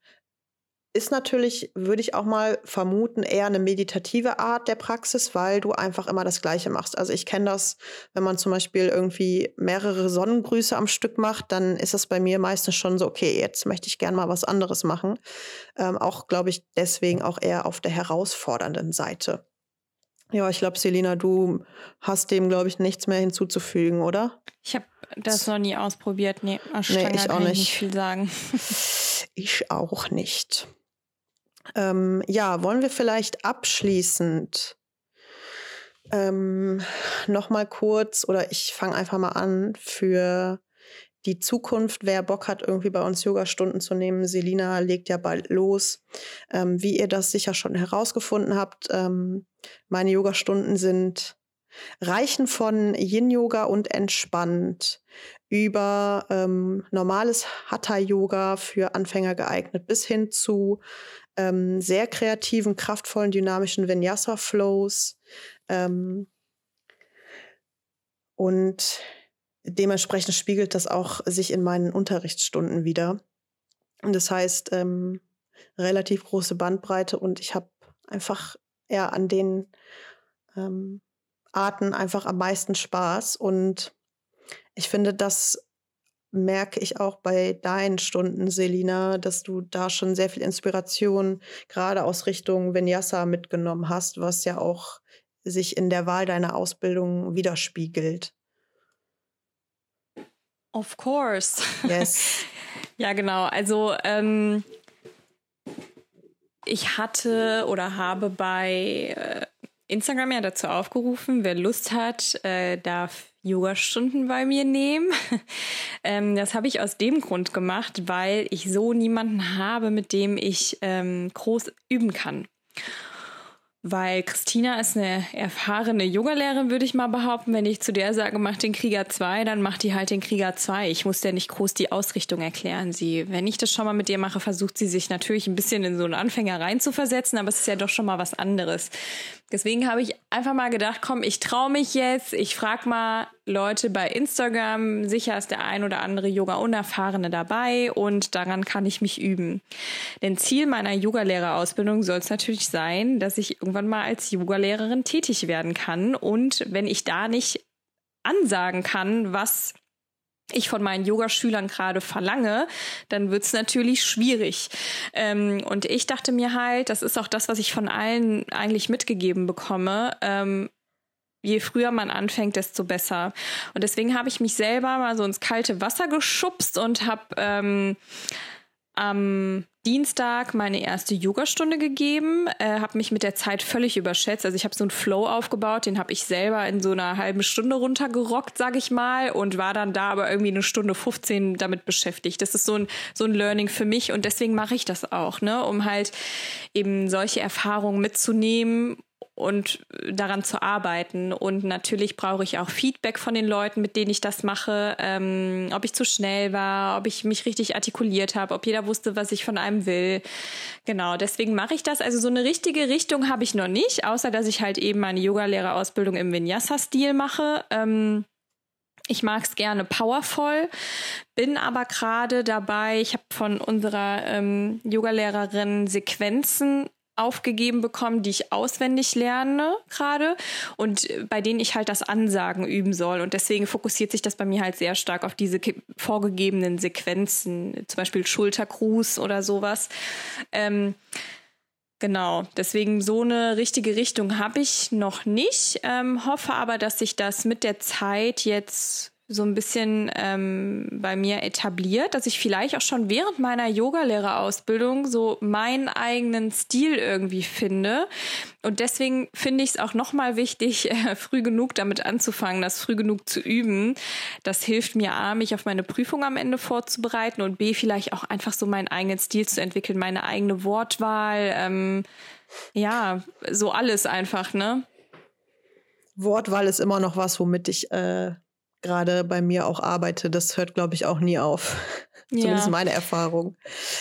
ist natürlich, würde ich auch mal vermuten, eher eine meditative Art der Praxis, weil du einfach immer das Gleiche machst. Also ich kenne das, wenn man zum Beispiel irgendwie mehrere Sonnengrüße am Stück macht, dann ist das bei mir meistens schon so, okay, jetzt möchte ich gerne mal was anderes machen. Ähm, auch, glaube ich, deswegen auch eher auf der herausfordernden Seite. Ja, ich glaube, Selina, du hast dem, glaube ich, nichts mehr hinzuzufügen, oder? Ich habe das noch nie ausprobiert. Nee, nee ich auch nicht. nicht viel sagen. ich auch nicht. Ähm, ja, wollen wir vielleicht abschließend ähm, noch mal kurz oder ich fange einfach mal an für die Zukunft, wer Bock hat, irgendwie bei uns Yoga-Stunden zu nehmen. Selina legt ja bald los. Ähm, wie ihr das sicher schon herausgefunden habt, ähm, meine Yoga-Stunden sind reichen von Yin-Yoga und entspannt über ähm, normales Hatha-Yoga für Anfänger geeignet bis hin zu ähm, sehr kreativen, kraftvollen, dynamischen Vinyasa-Flows. Ähm, und dementsprechend spiegelt das auch sich in meinen Unterrichtsstunden wieder. Und das heißt, ähm, relativ große Bandbreite und ich habe einfach eher an den ähm, Arten einfach am meisten Spaß. Und ich finde, das merke ich auch bei deinen Stunden, Selina, dass du da schon sehr viel Inspiration gerade aus Richtung Vinyasa mitgenommen hast, was ja auch sich in der Wahl deiner Ausbildung widerspiegelt. Of course. Yes. ja, genau. Also ähm, ich hatte oder habe bei äh, Instagram ja dazu aufgerufen, wer Lust hat, äh, darf Yoga-Stunden bei mir nehmen. ähm, das habe ich aus dem Grund gemacht, weil ich so niemanden habe, mit dem ich ähm, groß üben kann. Weil Christina ist eine erfahrene Yogalehrerin, würde ich mal behaupten. Wenn ich zu der sage, mach den Krieger 2, dann macht die halt den Krieger 2. Ich muss der nicht groß die Ausrichtung erklären. Sie, wenn ich das schon mal mit ihr mache, versucht sie sich natürlich ein bisschen in so einen Anfänger reinzuversetzen, aber es ist ja doch schon mal was anderes. Deswegen habe ich einfach mal gedacht, komm, ich traue mich jetzt. Ich frage mal Leute bei Instagram. Sicher ist der ein oder andere Yoga-Unerfahrene dabei und daran kann ich mich üben. Denn Ziel meiner Yogalehrerausbildung soll es natürlich sein, dass ich irgendwann mal als Yogalehrerin tätig werden kann. Und wenn ich da nicht ansagen kann, was ich von meinen Yogaschülern gerade verlange, dann wird's natürlich schwierig. Ähm, und ich dachte mir halt, das ist auch das, was ich von allen eigentlich mitgegeben bekomme. Ähm, je früher man anfängt, desto besser. Und deswegen habe ich mich selber mal so ins kalte Wasser geschubst und habe ähm, am Dienstag meine erste Yogastunde gegeben, äh, habe mich mit der Zeit völlig überschätzt. Also ich habe so einen Flow aufgebaut, den habe ich selber in so einer halben Stunde runtergerockt, sag ich mal, und war dann da aber irgendwie eine Stunde 15 damit beschäftigt. Das ist so ein so ein Learning für mich und deswegen mache ich das auch, ne, um halt eben solche Erfahrungen mitzunehmen und daran zu arbeiten. Und natürlich brauche ich auch Feedback von den Leuten, mit denen ich das mache, ähm, ob ich zu schnell war, ob ich mich richtig artikuliert habe, ob jeder wusste, was ich von einem will. Genau, deswegen mache ich das. Also so eine richtige Richtung habe ich noch nicht, außer dass ich halt eben meine Yogalehrerausbildung im Vinyasa-Stil mache. Ähm, ich mag es gerne powervoll, bin aber gerade dabei, ich habe von unserer ähm, Yogalehrerin Sequenzen aufgegeben bekommen, die ich auswendig lerne gerade und bei denen ich halt das Ansagen üben soll. Und deswegen fokussiert sich das bei mir halt sehr stark auf diese vorgegebenen Sequenzen, zum Beispiel Schultergruß oder sowas. Ähm, Genau, deswegen so eine richtige Richtung habe ich noch nicht, ähm, hoffe aber, dass sich das mit der Zeit jetzt so ein bisschen ähm, bei mir etabliert, dass ich vielleicht auch schon während meiner Yogalehrerausbildung so meinen eigenen Stil irgendwie finde. Und deswegen finde ich es auch nochmal wichtig, äh, früh genug damit anzufangen, das früh genug zu üben. Das hilft mir A, mich auf meine Prüfung am Ende vorzubereiten und B, vielleicht auch einfach so meinen eigenen Stil zu entwickeln, meine eigene Wortwahl, ähm, ja, so alles einfach, ne? Wortwahl ist immer noch was, womit ich äh, gerade bei mir auch arbeite, das hört, glaube ich, auch nie auf. Ja. Zumindest meine Erfahrung.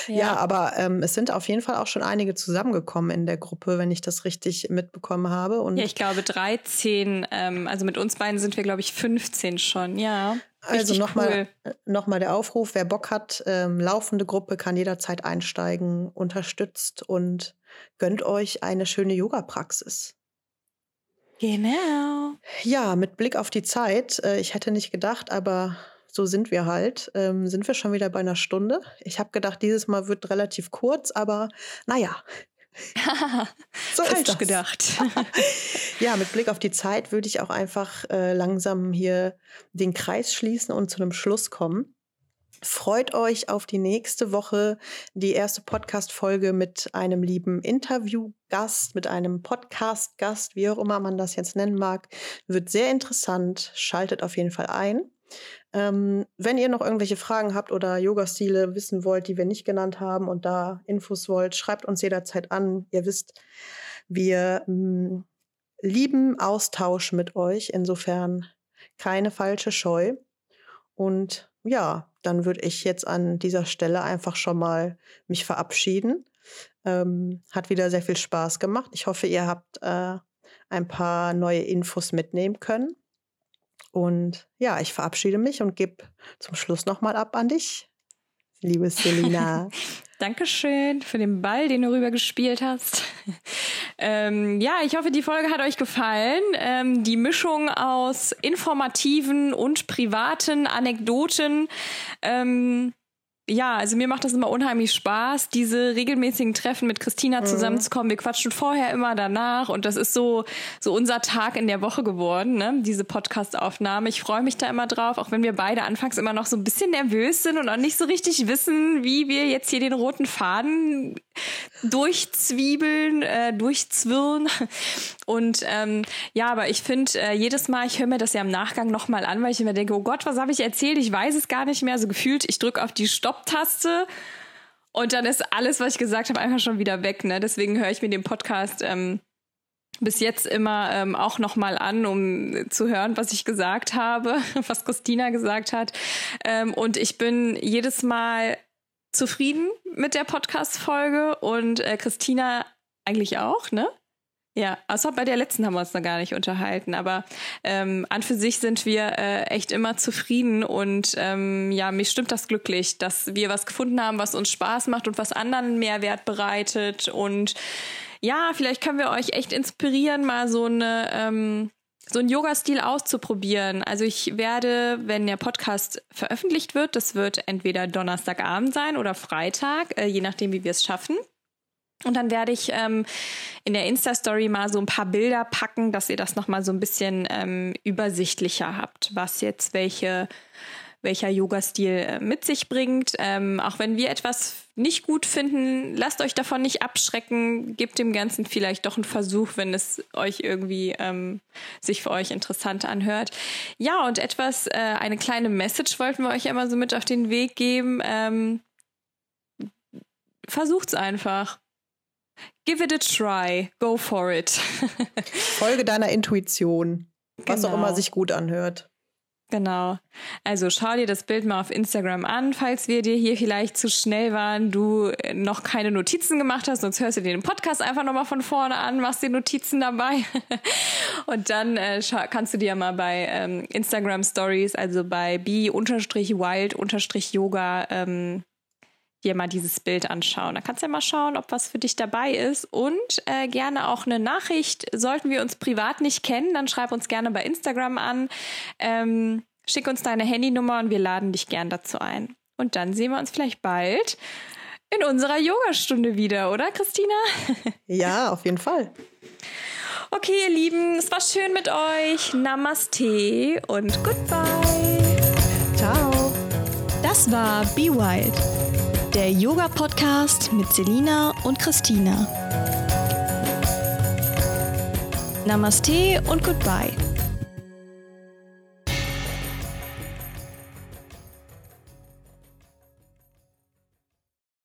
Ja, ja aber ähm, es sind auf jeden Fall auch schon einige zusammengekommen in der Gruppe, wenn ich das richtig mitbekommen habe. Und ja, ich glaube 13. Ähm, also mit uns beiden sind wir, glaube ich, 15 schon. Ja. Also nochmal cool. Äh, noch mal der Aufruf, wer Bock hat, ähm, laufende Gruppe kann jederzeit einsteigen, unterstützt und gönnt euch eine schöne Yoga-Praxis. Genau. Ja, mit Blick auf die Zeit, äh, ich hätte nicht gedacht, aber so sind wir halt, ähm, sind wir schon wieder bei einer Stunde. Ich habe gedacht, dieses Mal wird relativ kurz, aber naja. so Falsch gedacht. ja, mit Blick auf die Zeit würde ich auch einfach äh, langsam hier den Kreis schließen und zu einem Schluss kommen. Freut euch auf die nächste Woche, die erste Podcast-Folge mit einem lieben Interviewgast, mit einem Podcast-Gast, wie auch immer man das jetzt nennen mag. Wird sehr interessant. Schaltet auf jeden Fall ein. Ähm, wenn ihr noch irgendwelche Fragen habt oder Yoga-Stile wissen wollt, die wir nicht genannt haben und da Infos wollt, schreibt uns jederzeit an. Ihr wisst, wir mh, mm, lieben Austausch mit euch. Insofern keine falsche Scheu. Und ja, dann würde ich jetzt an dieser Stelle einfach schon mal mich verabschieden. Ähm, hat wieder sehr viel Spaß gemacht. Ich hoffe, ihr habt äh, ein paar neue Infos mitnehmen können. Und ja, ich verabschiede mich und gebe zum Schluss nochmal ab an dich, liebe Selina. Dankeschön für den Ball, den du rüber gespielt hast. ähm, ja, ich hoffe, die Folge hat euch gefallen. Ähm, die Mischung aus informativen und privaten Anekdoten ähm, ja, also mir macht das immer unheimlich Spaß, diese regelmäßigen Treffen mit Christina mhm. zusammenzukommen. Wir quatschen vorher immer danach und das ist so so unser Tag in der Woche geworden, ne? Diese Podcast-Aufnahme. Ich freue mich da immer drauf, auch wenn wir beide anfangs immer noch so ein bisschen nervös sind und auch nicht so richtig wissen, wie wir jetzt hier den roten Faden durchzwiebeln, äh, durchzwirren. Und ähm, ja, aber ich finde, äh, jedes Mal, ich höre mir das ja im Nachgang nochmal an, weil ich immer denke, oh Gott, was habe ich erzählt? Ich weiß es gar nicht mehr. So gefühlt, ich drücke auf die Stopptaste und dann ist alles, was ich gesagt habe, einfach schon wieder weg. Ne? Deswegen höre ich mir den Podcast ähm, bis jetzt immer ähm, auch noch mal an, um zu hören, was ich gesagt habe, was Christina gesagt hat. Ähm, und ich bin jedes Mal zufrieden mit der Podcast-Folge und äh, Christina eigentlich auch, ne? Ja, außer bei der letzten haben wir uns noch gar nicht unterhalten, aber ähm, an für sich sind wir äh, echt immer zufrieden und ähm, ja, mich stimmt das glücklich, dass wir was gefunden haben, was uns Spaß macht und was anderen Mehrwert bereitet und ja, vielleicht können wir euch echt inspirieren, mal so eine ähm, so einen Yoga-Stil auszuprobieren. Also ich werde, wenn der Podcast veröffentlicht wird, das wird entweder Donnerstagabend sein oder Freitag, äh, je nachdem, wie wir es schaffen. Und dann werde ich ähm, in der Insta-Story mal so ein paar Bilder packen, dass ihr das nochmal so ein bisschen ähm, übersichtlicher habt, was jetzt welche, welcher Yoga-Stil äh, mit sich bringt. Ähm, auch wenn wir etwas nicht gut finden, lasst euch davon nicht abschrecken, gebt dem Ganzen vielleicht doch einen Versuch, wenn es euch irgendwie ähm, sich für euch interessant anhört. Ja, und etwas, äh, eine kleine Message wollten wir euch ja mal so mit auf den Weg geben. Ähm, versucht's einfach Give it a try. Go for it. Folge deiner Intuition. Was genau. auch immer genau. sich gut anhört. Genau. Also schau dir das Bild mal auf Instagram an, falls wir dir hier vielleicht zu schnell waren, du noch keine Notizen gemacht hast, sonst hörst du dir den Podcast einfach nochmal von vorne an, machst dir Notizen dabei. Und dann äh, kannst du dir mal bei ähm, Instagram Stories, also bei b-wild-yoga ähm, dir mal dieses Bild anschauen. Da kannst du ja mal schauen, ob was für dich dabei ist. Und äh, gerne auch eine Nachricht. Sollten wir uns privat nicht kennen, dann schreib uns gerne bei Instagram an. Ähm, schick uns deine Handynummer und wir laden dich gern dazu ein. Und dann sehen wir uns vielleicht bald in unserer Yogastunde wieder, oder Christina? Ja, auf jeden Fall. Okay, ihr Lieben, es war schön mit euch. Namaste und goodbye. Ciao. Das war Be Wild der Yoga-Podcast mit Selina und Christina. Namaste und Goodbye.